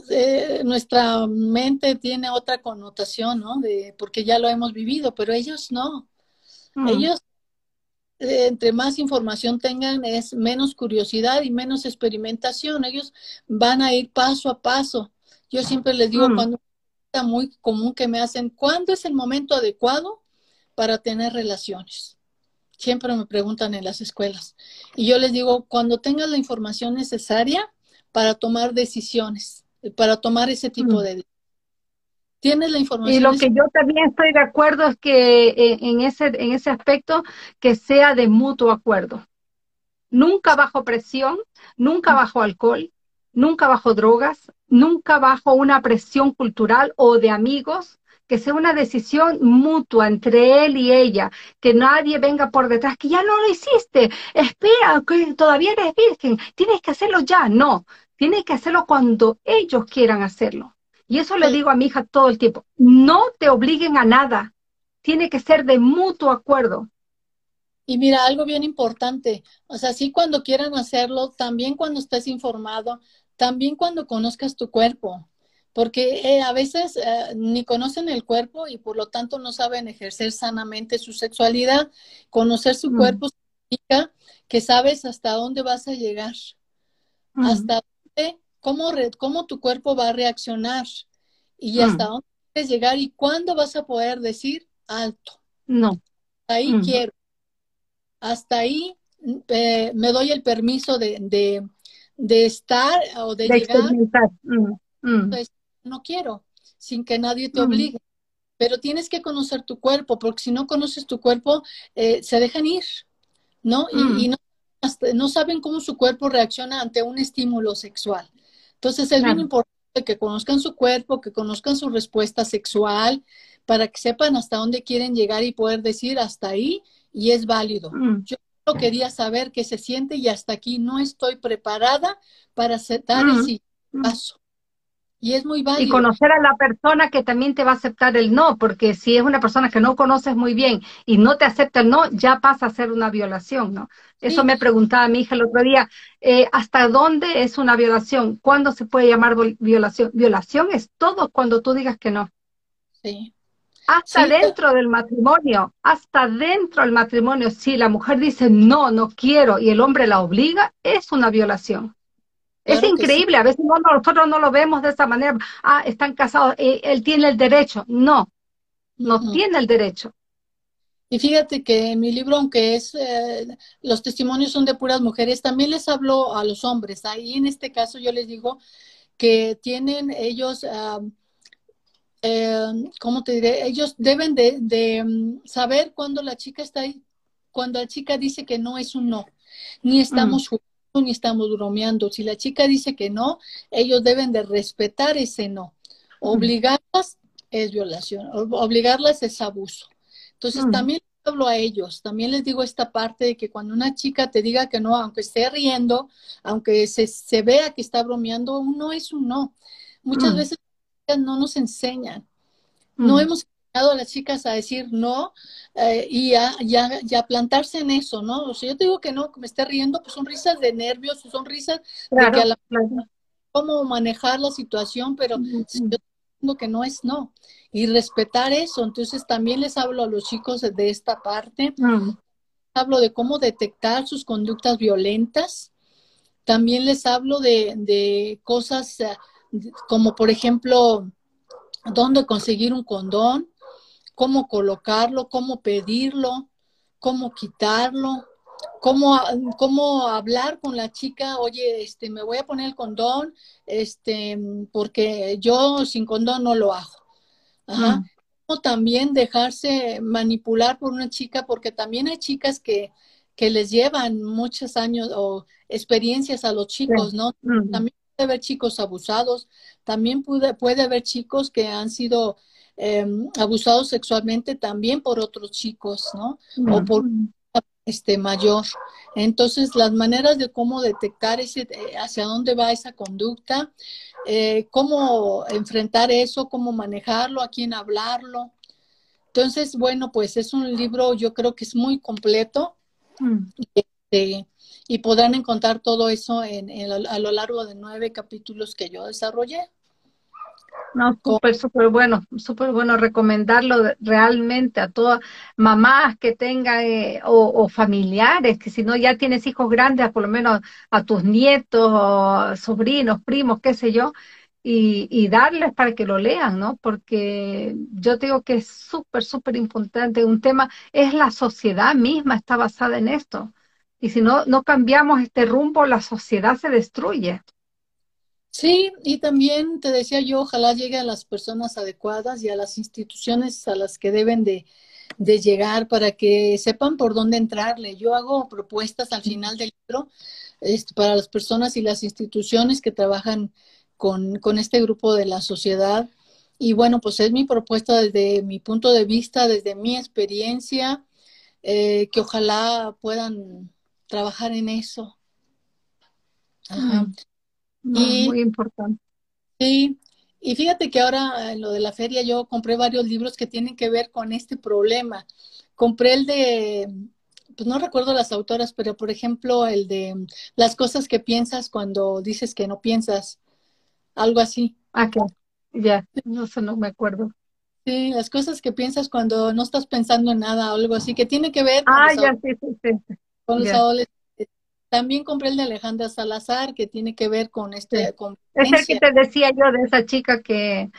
eh, nuestra mente tiene otra connotación, ¿no? De, porque ya lo hemos vivido, pero ellos no. Mm. Ellos, eh, entre más información tengan, es menos curiosidad y menos experimentación. Ellos van a ir paso a paso. Yo siempre les digo, mm. cuando muy común que me hacen, ¿cuándo es el momento adecuado para tener relaciones? Siempre me preguntan en las escuelas. Y yo les digo, cuando tengas la información necesaria para tomar decisiones, para tomar ese tipo mm. de tienes la información. Y lo que yo también estoy de acuerdo es que eh, en ese, en ese aspecto que sea de mutuo acuerdo. Nunca bajo presión, nunca mm. bajo alcohol, nunca bajo drogas, nunca bajo una presión cultural o de amigos, que sea una decisión mutua entre él y ella, que nadie venga por detrás, que ya no lo hiciste, espera, que todavía eres virgen, tienes que hacerlo ya, no, tienes que hacerlo cuando ellos quieran hacerlo. Y eso le digo a mi hija todo el tiempo, no te obliguen a nada, tiene que ser de mutuo acuerdo. Y mira, algo bien importante, o sea, sí cuando quieran hacerlo, también cuando estés informado, también cuando conozcas tu cuerpo, porque eh, a veces eh, ni conocen el cuerpo y por lo tanto no saben ejercer sanamente su sexualidad. Conocer su mm. cuerpo significa que sabes hasta dónde vas a llegar, mm. hasta dónde, cómo, cómo tu cuerpo va a reaccionar y mm. hasta dónde quieres llegar y cuándo vas a poder decir alto. No. Ahí quiero. Hasta ahí eh, me doy el permiso de de estar o de, llegar. Mm, mm. Pues, no quiero, sin que nadie te mm. obligue. Pero tienes que conocer tu cuerpo, porque si no conoces tu cuerpo, eh, se dejan ir, ¿no? Y, no, no, saben cómo su cuerpo reacciona ante un estímulo sexual. Entonces es bien importante que conozcan su cuerpo, que conozcan su respuesta sexual, para que sepan hasta dónde quieren llegar y poder decir hasta ahí y es válido. Yo quería saber qué se siente y hasta aquí no estoy preparada para aceptar ese paso. Y es muy válido. Y conocer a la persona que también te va a aceptar el no, porque si es una persona que no conoces muy bien y no te acepta el no, ya pasa a ser una violación, ¿no? Eso me preguntaba mi hija el otro día, eh, ¿hasta dónde es una violación? ¿Cuándo se puede llamar violación? Violación es todo cuando tú digas que no. Sí. Hasta dentro del matrimonio, hasta dentro del matrimonio, si la mujer dice no, no quiero y el hombre la obliga, es una violación. es increíble, a veces nosotros no lo vemos de esa manera. Ah, están casados, eh, él, tiene el derecho. No, no tiene el derecho. Y fíjate que en mi libro, aunque es eh, los testimonios son de puras mujeres, también les hablo a los hombres. Ahí en este caso yo les digo que tienen ellos ah, eh, ¿cómo te diré? Ellos deben de, mm, saber cuando la chica está ahí, cuando la chica dice que no es un no, ni estamos jugando, ni estamos bromeando. Si la chica dice que no, ellos deben de respetar ese no. Obligarlas es violación, obligarlas es abuso. Entonces también hablo a ellos, también les digo esta parte de que cuando una chica te diga que no, aunque esté riendo, aunque se, se vea que está bromeando, un no es un no. Muchas veces no nos enseñan. No mm. hemos enseñado a las chicas a decir no eh, y a, plantarse en eso, ¿no? O sea, yo te digo que no, que me esté riendo, pues son risas de nervios, son risas de que a la, cómo manejar la situación, pero yo digo que no es no. Y respetar eso. Entonces también les hablo a los chicos de esta parte. Mm. Hablo de cómo detectar sus conductas violentas. También les hablo de, de cosas eh, como por ejemplo, dónde conseguir un condón, cómo colocarlo, cómo pedirlo, cómo quitarlo, cómo, cómo hablar con la chica, oye, este, me voy a poner el condón, este, porque yo sin condón no lo hago. Ajá. O también dejarse manipular por una chica, porque también hay chicas que, que les llevan muchos años o experiencias a los chicos, ¿no? También puede haber chicos abusados, también puede, puede haber chicos que han sido em, abusados sexualmente también por otros chicos, ¿no? O por este mayor. Entonces, las maneras de cómo detectar ese, eh, hacia dónde va esa conducta, eh, cómo enfrentar eso, cómo manejarlo, a quién hablarlo. Entonces, bueno, pues es un libro, yo creo que es muy completo mm. este, y podrán encontrar todo eso en, a lo largo de nueve capítulos que yo desarrollé. No, súper, súper bueno, súper bueno recomendarlo realmente a todas mamás que tengan eh, o, familiares, que si no ya tienes hijos grandes, por lo menos a tus nietos, o sobrinos, primos, qué sé yo, y, y, darles para que lo lean, ¿no? Porque yo digo que es súper, súper importante. Un tema es la sociedad misma, está basada en esto. Y si no, no cambiamos este rumbo, la sociedad se destruye. Sí, y también te decía yo, ojalá llegue a las personas adecuadas y a las instituciones a las que deben de, llegar para que sepan por dónde entrarle. Yo hago propuestas al final del libro este, para las personas y las instituciones que trabajan con, este grupo de la sociedad. Y bueno, pues es mi propuesta desde mi punto de vista, desde mi experiencia, eh, que ojalá puedan trabajar en eso. Ajá muy importante. Sí, y fíjate que ahora en lo de la feria yo compré varios libros que tienen que ver con este problema. Compré el de, pues no recuerdo las autoras, pero por ejemplo el de las cosas que piensas cuando dices que no piensas, algo así. Ah, que ya, no sé, no me acuerdo. Sí, las cosas que piensas cuando no estás pensando en nada o algo así, que tiene que ver ah, ya, sí, sí, sí. Con los adolescentes también compré el de Alejandra Salazar, que tiene que ver con este... es el que te decía yo de esa chica que,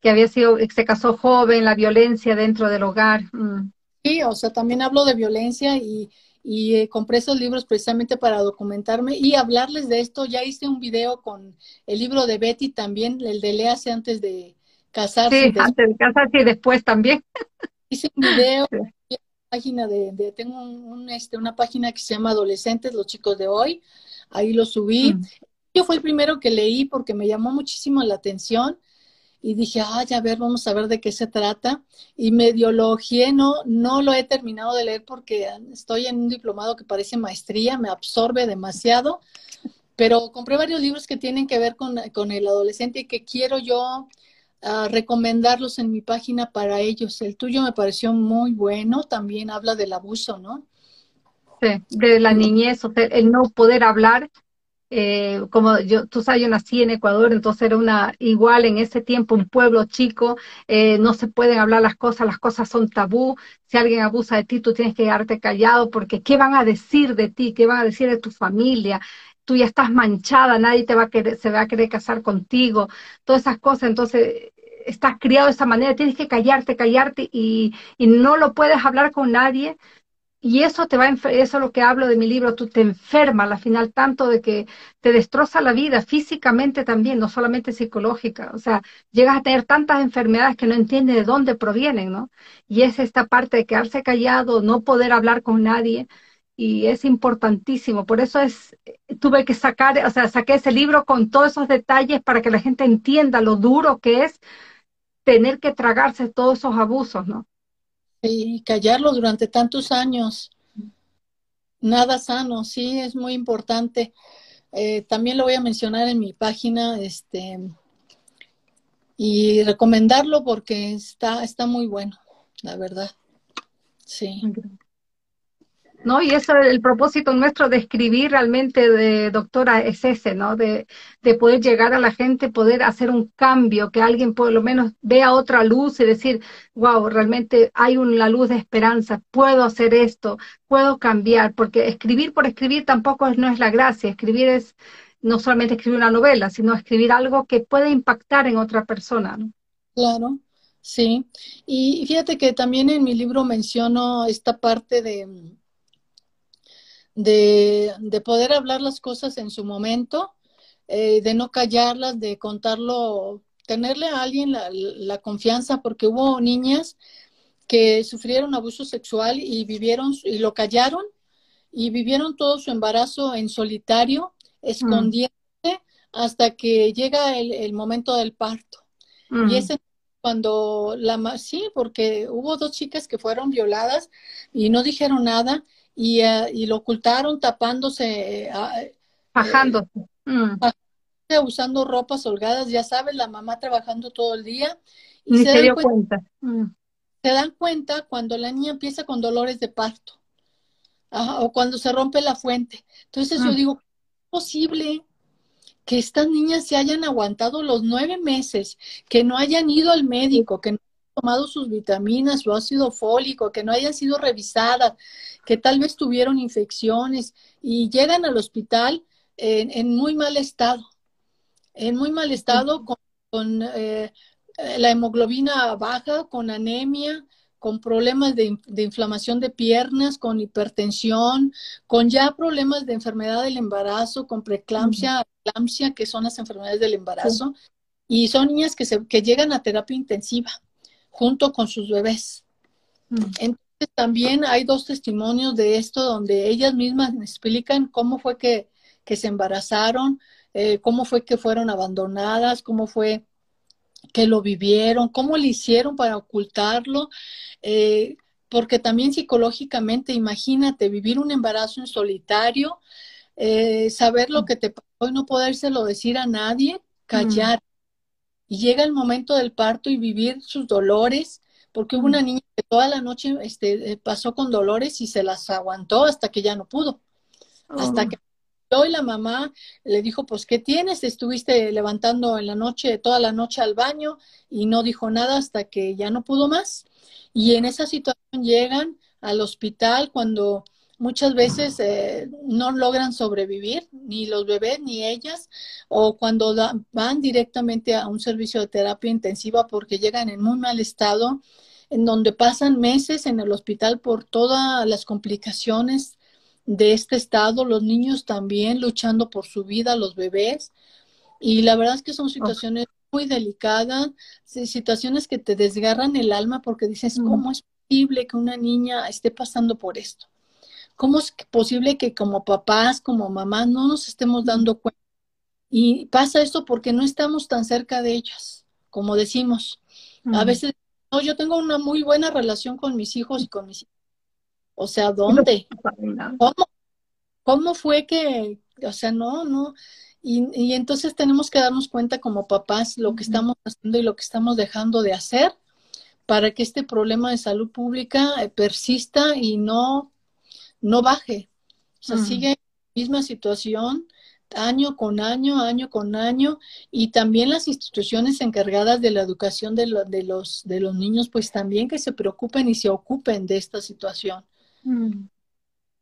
que había sido, se casó joven, la violencia dentro del hogar. Mm. Sí, o sea, también hablo de violencia y, y eh, compré esos libros precisamente para documentarme y hablarles de esto. Ya hice un video con el libro de Betty también, el de Léase antes de casarse. Sí, antes de casarse y después también. Hice un video página de, tengo un, este, una página que se llama Adolescentes, los chicos de hoy, ahí lo subí. Mm. Yo fue el primero que leí porque me llamó muchísimo la atención y dije, ay, a ver, vamos a ver de qué se trata. Y medio lo no, no lo he terminado de leer porque estoy en un diplomado que parece maestría, me absorbe demasiado, pero compré varios libros que tienen que ver con, con el adolescente y que quiero yo recomendarlos en mi página para ellos. El tuyo me pareció muy bueno, también habla del abuso, ¿no? Sí, de la niñez, el no poder hablar. Eh, como yo, tú sabes, yo nací en Ecuador, entonces era una igual en ese tiempo un pueblo chico, eh, no se pueden hablar las cosas, las cosas son tabú. Si alguien abusa de ti, tú tienes que quedarte callado porque ¿qué van a decir de ti? ¿Qué van a decir de tu familia? tú ya estás manchada, nadie te va a querer, se va a querer casar contigo, todas esas cosas, entonces estás criado de esa manera, tienes que callarte, callarte y, no lo puedes hablar con nadie. Y eso te va eso es lo que hablo de mi libro, tú te enfermas al final tanto de que te destroza la vida físicamente también, no solamente psicológica. O sea, llegas a tener tantas enfermedades que no entiendes de dónde provienen, ¿no? Y es esta parte de quedarse callado, no poder hablar con nadie y es importantísimo. Por eso es, tuve que sacar, o sea, saqué ese libro con todos esos detalles para que la gente entienda lo duro que es tener que tragarse todos esos abusos, ¿no? Y callarlo durante tantos años. Nada sano, sí, es muy importante. Eh, también lo voy a mencionar en mi página, este, y recomendarlo porque está, está muy bueno, la verdad. Sí. ¿No? Y eso, el propósito nuestro de escribir realmente, de doctora, es ese, ¿no? De, de poder llegar a la gente, poder hacer un cambio, que alguien por lo menos vea otra luz y decir, wow, realmente hay una luz de esperanza, puedo hacer esto, puedo cambiar, porque escribir por escribir tampoco es, no es la gracia, escribir es no solamente escribir una novela, sino escribir algo que puede impactar en otra persona. Claro, sí. Y fíjate que también en mi libro menciono esta parte de de, de poder hablar las cosas en su momento, eh, de no callarlas, de contarlo, tenerle a alguien la, la confianza, porque hubo niñas que sufrieron abuso sexual y vivieron y lo callaron y vivieron todo su embarazo en solitario, mm. escondiéndose hasta que llega el, el momento del parto. Y mm. ese cuando la sí, porque hubo dos chicas que fueron violadas y no dijeron nada y, uh, y lo ocultaron tapándose, bajándose, mm. usando ropas holgadas, ya sabes, la mamá trabajando todo el día. Y se, se dio cuenta. Mm se dan cuenta cuando la niña empieza con dolores de parto o cuando se rompe la fuente. Entonces yo ah. digo, ¿es posible que estas niñas se hayan aguantado los nueve meses, que no hayan ido al médico, que no tomado sus vitaminas, su ácido fólico, que no hayan sido revisadas, que tal vez tuvieron infecciones y llegan al hospital en, muy mal estado, en muy mal estado con, eh, eh, la hemoglobina baja, con anemia, con problemas de, inflamación de piernas, con hipertensión, con ya problemas de enfermedad del embarazo, con preeclampsia, uh que son las enfermedades del embarazo, y son niñas que, se, que llegan a terapia intensiva junto con sus bebés. Entonces también hay dos testimonios de esto donde ellas mismas me explican cómo fue que, que se embarazaron, eh, cómo fue que fueron abandonadas, cómo fue que lo vivieron, cómo le hicieron para ocultarlo, eh, porque también psicológicamente, imagínate, vivir un embarazo en solitario, eh, saber lo que te pasó y no podérselo decir a nadie, callar. Y llega el momento del parto y vivir sus dolores, porque hubo una niña que toda la noche este, eh, pasó con dolores y se las aguantó hasta que ya no pudo. Hasta oh. que y la mamá le dijo, pues, ¿qué tienes? Estuviste levantando en la noche, toda la noche al baño y no dijo nada hasta que ya no pudo más. Y en esa situación llegan al hospital cuando muchas veces eh, no logran sobrevivir, ni los bebés ni ellas, o cuando van directamente a un servicio de terapia intensiva porque llegan en muy mal estado, en donde pasan meses en el hospital por todas las complicaciones de este estado, los niños también luchando por su vida, los bebés. Y la verdad es que son situaciones muy delicadas, situaciones que te desgarran el alma porque dices, mm. ¿cómo es posible que una niña esté pasando por esto? ¿Cómo es posible que como papás, como mamás, no nos estemos dando cuenta? Y pasa esto porque no estamos tan cerca de ellas, como decimos. A veces, no, yo tengo una muy buena relación con mis hijos y con mis hijos o sea, ¿dónde? ¿Cómo? ¿Cómo fue que, o sea, no, no? Y, y, entonces tenemos que darnos cuenta como papás lo que estamos haciendo y lo que estamos dejando de hacer para que este problema de salud pública eh, persista y no, no baje. O sea, sigue en la misma situación año con año, año con año, y también las instituciones encargadas de la educación de, de, los, de los niños, pues también que se preocupen y se ocupen de esta situación. Mm.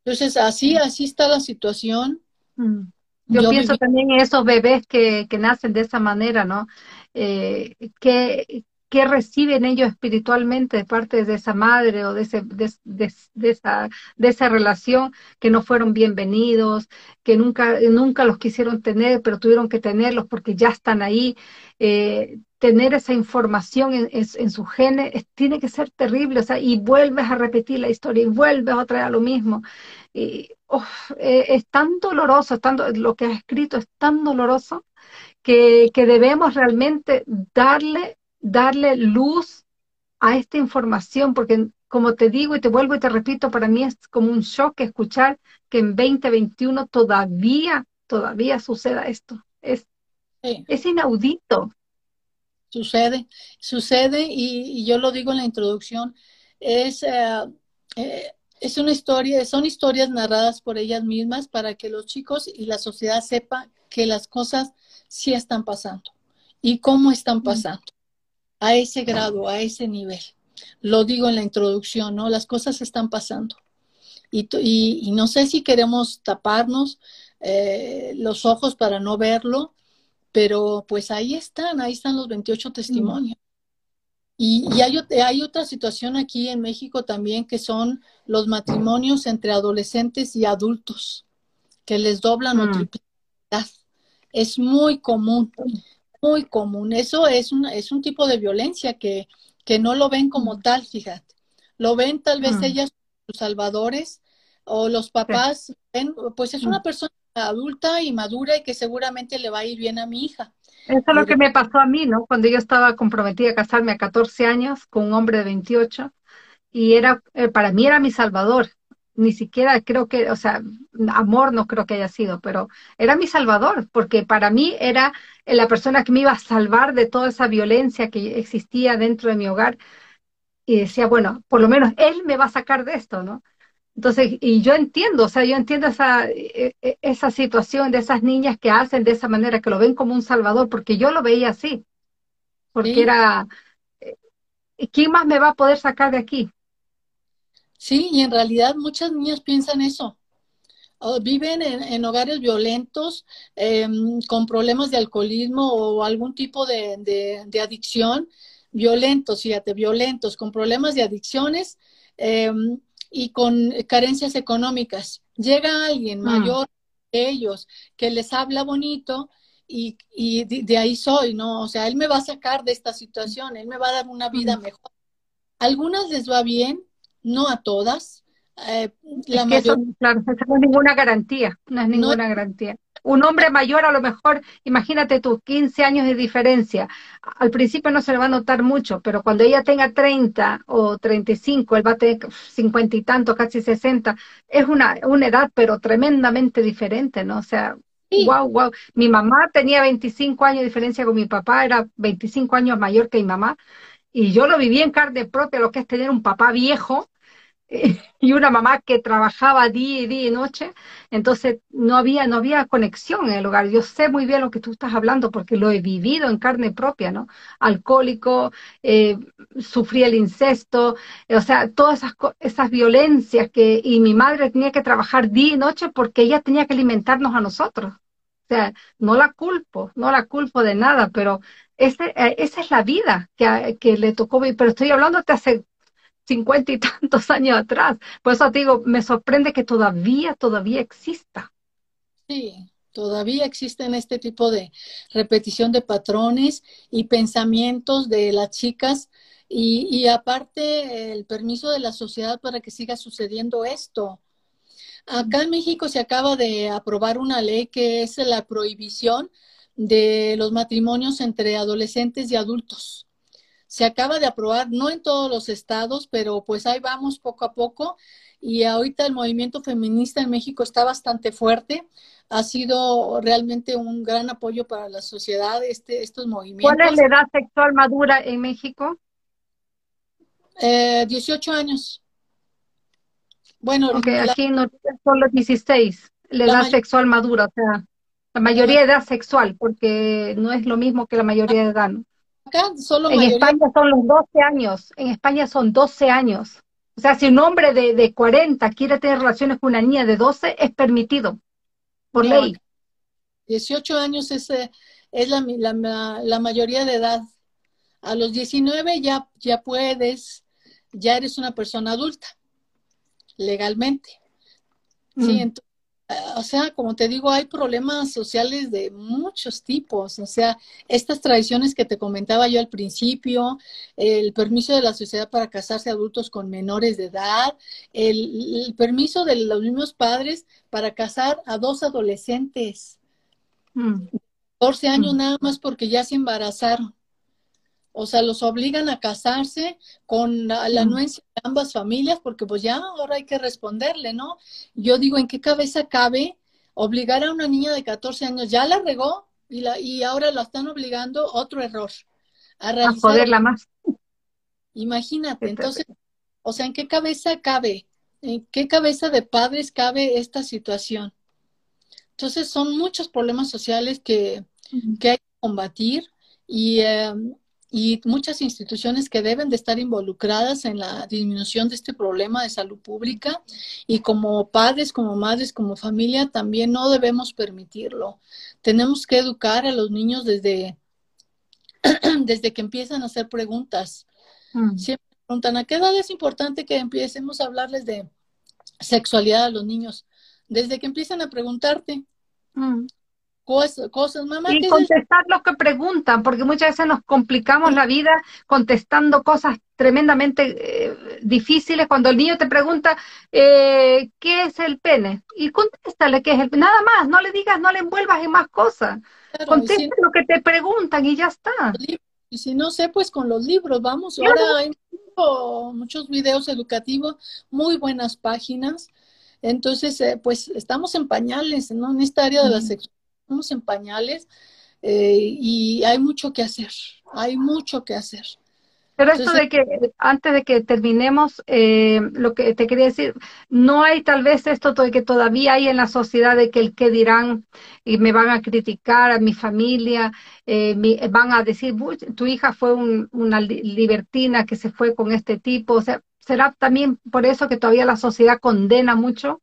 Entonces, así, así está la situación. Mm. Yo, pienso también en esos bebés que, que, nacen de esa manera, ¿no? Eh, que, que reciben ellos espiritualmente de parte de esa madre o de, esa, de esa relación que no fueron bienvenidos, que nunca, nunca los quisieron tener, pero tuvieron que tenerlos porque ya están ahí. Eh, tener esa información en, en, su genes tiene que ser terrible, o sea, y vuelves a repetir la historia y vuelves a traer lo mismo. Y, eh, es tan doloroso, lo que has escrito es tan doloroso que, que debemos realmente darle, darle luz a esta información, porque como te digo y te vuelvo y te repito, para mí es como un shock escuchar que en 2021 todavía, todavía suceda esto. Es, es inaudito. Sucede, sucede y, yo lo digo en la introducción, es, eh, eh, es una historia, son historias narradas por ellas mismas para que los chicos y la sociedad sepan que las cosas sí están pasando y cómo están pasando a ese grado, a ese nivel. Lo digo en la introducción, ¿no? Las cosas están pasando. Y, y, no sé si queremos taparnos eh, los ojos para no verlo, pero pues ahí están, ahí están los 28 testimonios. Y, hay, hay, otra situación aquí en México también que son los matrimonios entre adolescentes y adultos, que les doblan o mm. triplican. Es muy común, muy común. Eso es un, es un tipo de violencia que, que no lo ven como mm. tal, fíjate. Lo ven tal vez mm. ellas, los salvadores, o los papás ven, pues es una persona adulta y madura y que seguramente le va a ir bien a mi hija. Eso es lo que me pasó a mí, ¿no? Cuando yo estaba comprometida a casarme a 14 años con un hombre de 28 y era, eh, para mí era mi salvador. Ni siquiera creo que, o sea, amor no creo que haya sido, pero era mi salvador, porque para mí era la persona que me iba a salvar de toda esa violencia que existía dentro de mi hogar. Y decía, bueno, por lo menos él me va a sacar de esto, ¿no? Entonces, y yo entiendo, o sea, yo entiendo esa, e, e, esa situación de esas niñas que hacen de esa manera, que lo ven como un salvador, porque yo lo veía así, porque era, eh, ¿quién más me va a poder sacar de aquí? Sí, y en realidad muchas niñas piensan eso. viven en, hogares violentos, em, con problemas de alcoholismo o algún tipo de, de adicción, violentos, fíjate, violentos, con problemas de adicciones. Eh, y con carencias económicas. Llega alguien mm. mayor que ellos que les habla bonito y, de, ahí soy, ¿no? O sea, él me va a sacar de esta situación, él me va a dar una vida mm. mejor. algunas les va bien, no a todas. Eh, la claro, no es ninguna garantía, no es ninguna garantía un hombre mayor a lo mejor, imagínate tú, 15 años de diferencia. Al principio no se le va a notar mucho, pero cuando ella tenga 30 o 35, él va a tener 50 y tanto, casi 60. Es una, una edad, pero tremendamente diferente, ¿no? O sea, wow, wow. Mi mamá tenía 25 años de diferencia con mi papá, era 25 años mayor que mi mamá. Y yo lo viví en carne propia, lo que es tener un papá viejo, y una mamá que trabajaba día y día y noche, entonces no había, no había conexión en el hogar. Yo sé muy bien lo que tú estás hablando porque lo he vivido en carne propia, ¿no? Alcohólico, eh, sufrí el incesto, o sea, todas esas, esas violencias que, y mi madre tenía que trabajar día y noche porque ella tenía que alimentarnos a nosotros. O sea, no la culpo, no la culpo de nada, pero ese, eh, esa es la vida que, que le tocó vivir. Pero estoy hablando de hace cincuenta y tantos años atrás. Por eso te digo, me sorprende que todavía, todavía exista. Sí, todavía existen este tipo de repetición de patrones y pensamientos de las chicas y, y aparte el permiso de la sociedad para que siga sucediendo esto. Acá en México se acaba de aprobar una ley que es la prohibición de los matrimonios entre adolescentes y adultos se acaba de aprobar, no en todos los estados, pero pues ahí vamos poco a poco. Y ahorita el movimiento feminista en México está bastante fuerte. Ha sido realmente un gran apoyo para la sociedad este, estos movimientos. ¿Cuál es la edad sexual madura en México? Eh, 18 años. Bueno, aquí no son los 16, la, edad sexual madura, o sea, la mayoría de edad sexual, porque no es lo mismo que la mayoría de edad. ¿no? En España son los 12 años, en España son 12 años. O sea, si un hombre de, de 40 quiere tener relaciones con una niña de 12, es permitido por ley. 18 años es, eh, es la, la, la, mayoría de edad. A los 19 ya, ya puedes, ya eres una persona adulta, legalmente. Sí, mm. entonces o sea, como te digo, hay problemas sociales de muchos tipos. O sea, estas tradiciones que te comentaba yo al principio, el permiso de la sociedad para casarse adultos con menores de edad, el, permiso de los mismos padres para casar a dos adolescentes. 14 mm. años mm. nada más porque ya se embarazaron. O sea, los obligan a casarse con la, mm. anuencia de ambas familias porque pues ya ahora hay que responderle, ¿no? Yo digo, ¿en qué cabeza cabe obligar a una niña de 14 años? Ya la regó y, la, y ahora la están obligando, otro error, a realizar. A más. Imagínate, entonces, o sea, ¿en qué cabeza cabe? ¿En qué cabeza de padres cabe esta situación? Entonces, son muchos problemas sociales que, que hay que combatir y... Eh, y muchas instituciones que deben de estar involucradas en la disminución de este problema de salud pública y como padres, como madres, como familia también no debemos permitirlo. Tenemos que educar a los niños desde desde que empiezan a hacer preguntas. Mm. Siempre preguntan, ¿a qué edad es importante que empecemos a hablarles de sexualidad a los niños? Desde que empiezan a preguntarte. Mm cosas, mamá. Y contestar lo que preguntan, porque muchas veces nos complicamos la vida contestando cosas tremendamente eh, difíciles. Cuando el niño te pregunta, eh, ¿qué es el pene? Y contéstale qué es el pene. Nada más, no le digas, no le envuelvas en más cosas. Contesta lo que te preguntan y ya está. Y si no sé, pues con los libros, vamos. Ahora hay muchos videos educativos, muy buenas páginas. Entonces, eh, pues estamos en pañales, ¿no? En esta área de la sexualidad estamos en pañales eh, y hay mucho que hacer, hay mucho que hacer. Pero esto de que, antes de que terminemos, eh, lo que te quería decir, no hay tal vez esto de que todavía hay en la sociedad de que el que dirán y me van a criticar a mi familia, eh, van a decir, tu hija fue una libertina que se fue con este tipo, o sea, ¿será también por eso que todavía la sociedad condena mucho?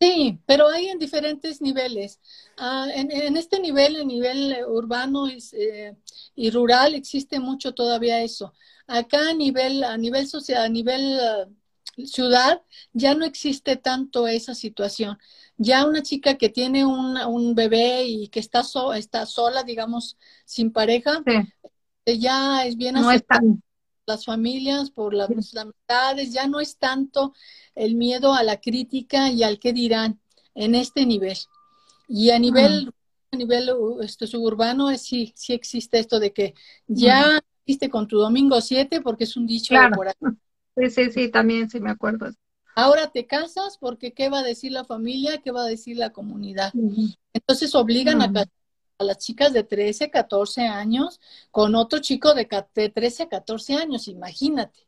Sí, pero hay en diferentes niveles. Ah, en, este nivel, el nivel urbano eh, y rural, existe mucho todavía eso. Acá a nivel, a nivel social, a nivel ah, ciudad, ya no existe tanto esa situación. Ya una chica que tiene un, bebé y que está, está sola, digamos, sin pareja, eh, ya es bien no las familias, por las, amistades, ya no es tanto el miedo a la crítica y al qué dirán en este nivel. Y a nivel, a nivel este, suburbano sí, sí existe esto de que ya existe con tu domingo 7 porque es un dicho por Sí, sí, sí, también sí me acuerdo. Ahora te casas porque qué va a decir la familia, qué va a decir la comunidad. Entonces obligan a casar a las chicas de 13, 14 años con otro chico de, 13, 14 años, imagínate.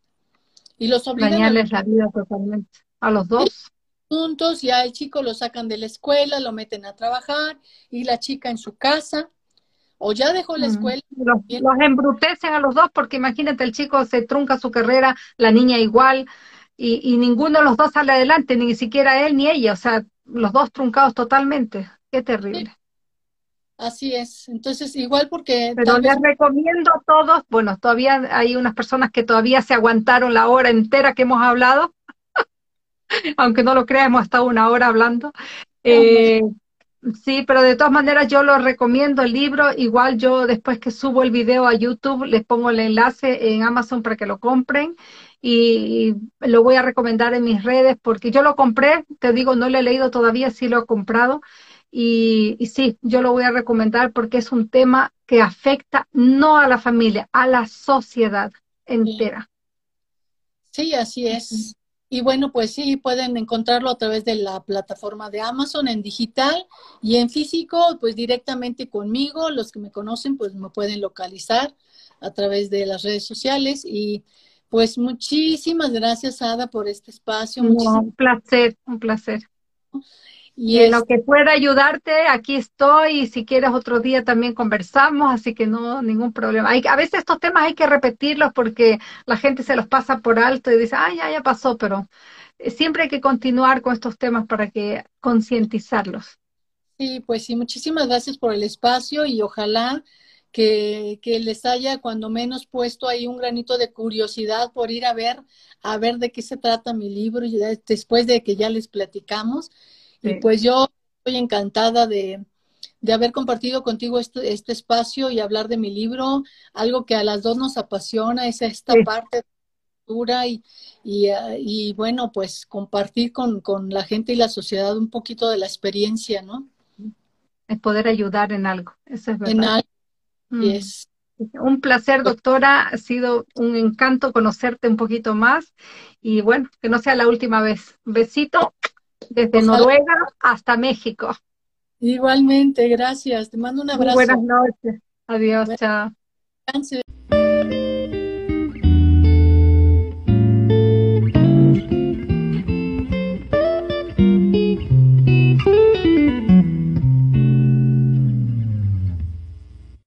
Y los obligan a la vida totalmente. A los dos. Juntos, ya el chico lo sacan de la escuela, lo meten a trabajar y la chica en su casa. O ya dejó la escuela. Los, embrutecen a los dos porque imagínate, el chico se trunca su carrera, la niña igual, y, y ninguno de los dos sale adelante, ni siquiera él ni ella, o sea, los dos truncados totalmente. Qué terrible. Así es. Entonces, igual porque... Pero les recomiendo a todos, bueno, todavía hay unas personas que todavía se aguantaron la hora entera que hemos hablado, aunque no lo creas, hemos estado una hora hablando. Eh, sí, pero de todas maneras yo lo recomiendo el libro. Igual yo después que subo el video a YouTube les pongo el enlace en Amazon para que lo compren y lo voy a recomendar en mis redes porque yo lo compré, te digo, no lo he leído todavía, sí lo he comprado y, sí, yo lo voy a recomendar porque es un tema que afecta no a la familia, a la sociedad entera. Sí, así es. Y bueno, pues sí, pueden encontrarlo a través de la plataforma de Amazon en digital y en físico, pues directamente conmigo. Los que me conocen, pues me pueden localizar a través de las redes sociales. Y pues muchísimas gracias, Ada, por este espacio. un placer, un placer. Y en lo que pueda ayudarte, aquí estoy. Y si quieres otro día también conversamos, así que no, ningún problema. Hay, a veces estos temas hay que repetirlos porque la gente se los pasa por alto y dice, ah, ya, ya pasó, pero eh, siempre hay que continuar con estos temas para que concientizarlos. Sí, pues sí, muchísimas gracias por el espacio y ojalá que, que, les haya cuando menos puesto ahí un granito de curiosidad por ir a ver, a ver de qué se trata mi libro y después de que ya les platicamos y pues yo estoy encantada de, haber compartido contigo este, este, espacio y hablar de mi libro, algo que a las dos nos apasiona, es esta parte de la cultura y, eh, y, bueno, pues compartir con, la gente y la sociedad un poquito de la experiencia, ¿no? Es poder ayudar en algo, eso es verdad. En algo, mm. Un placer, doctora. Ha sido un encanto conocerte un poquito más. Y bueno, que no sea la última vez. besito desde Noruega hasta México. Igualmente, gracias. Te mando un abrazo. buenas noches. Adiós, chao.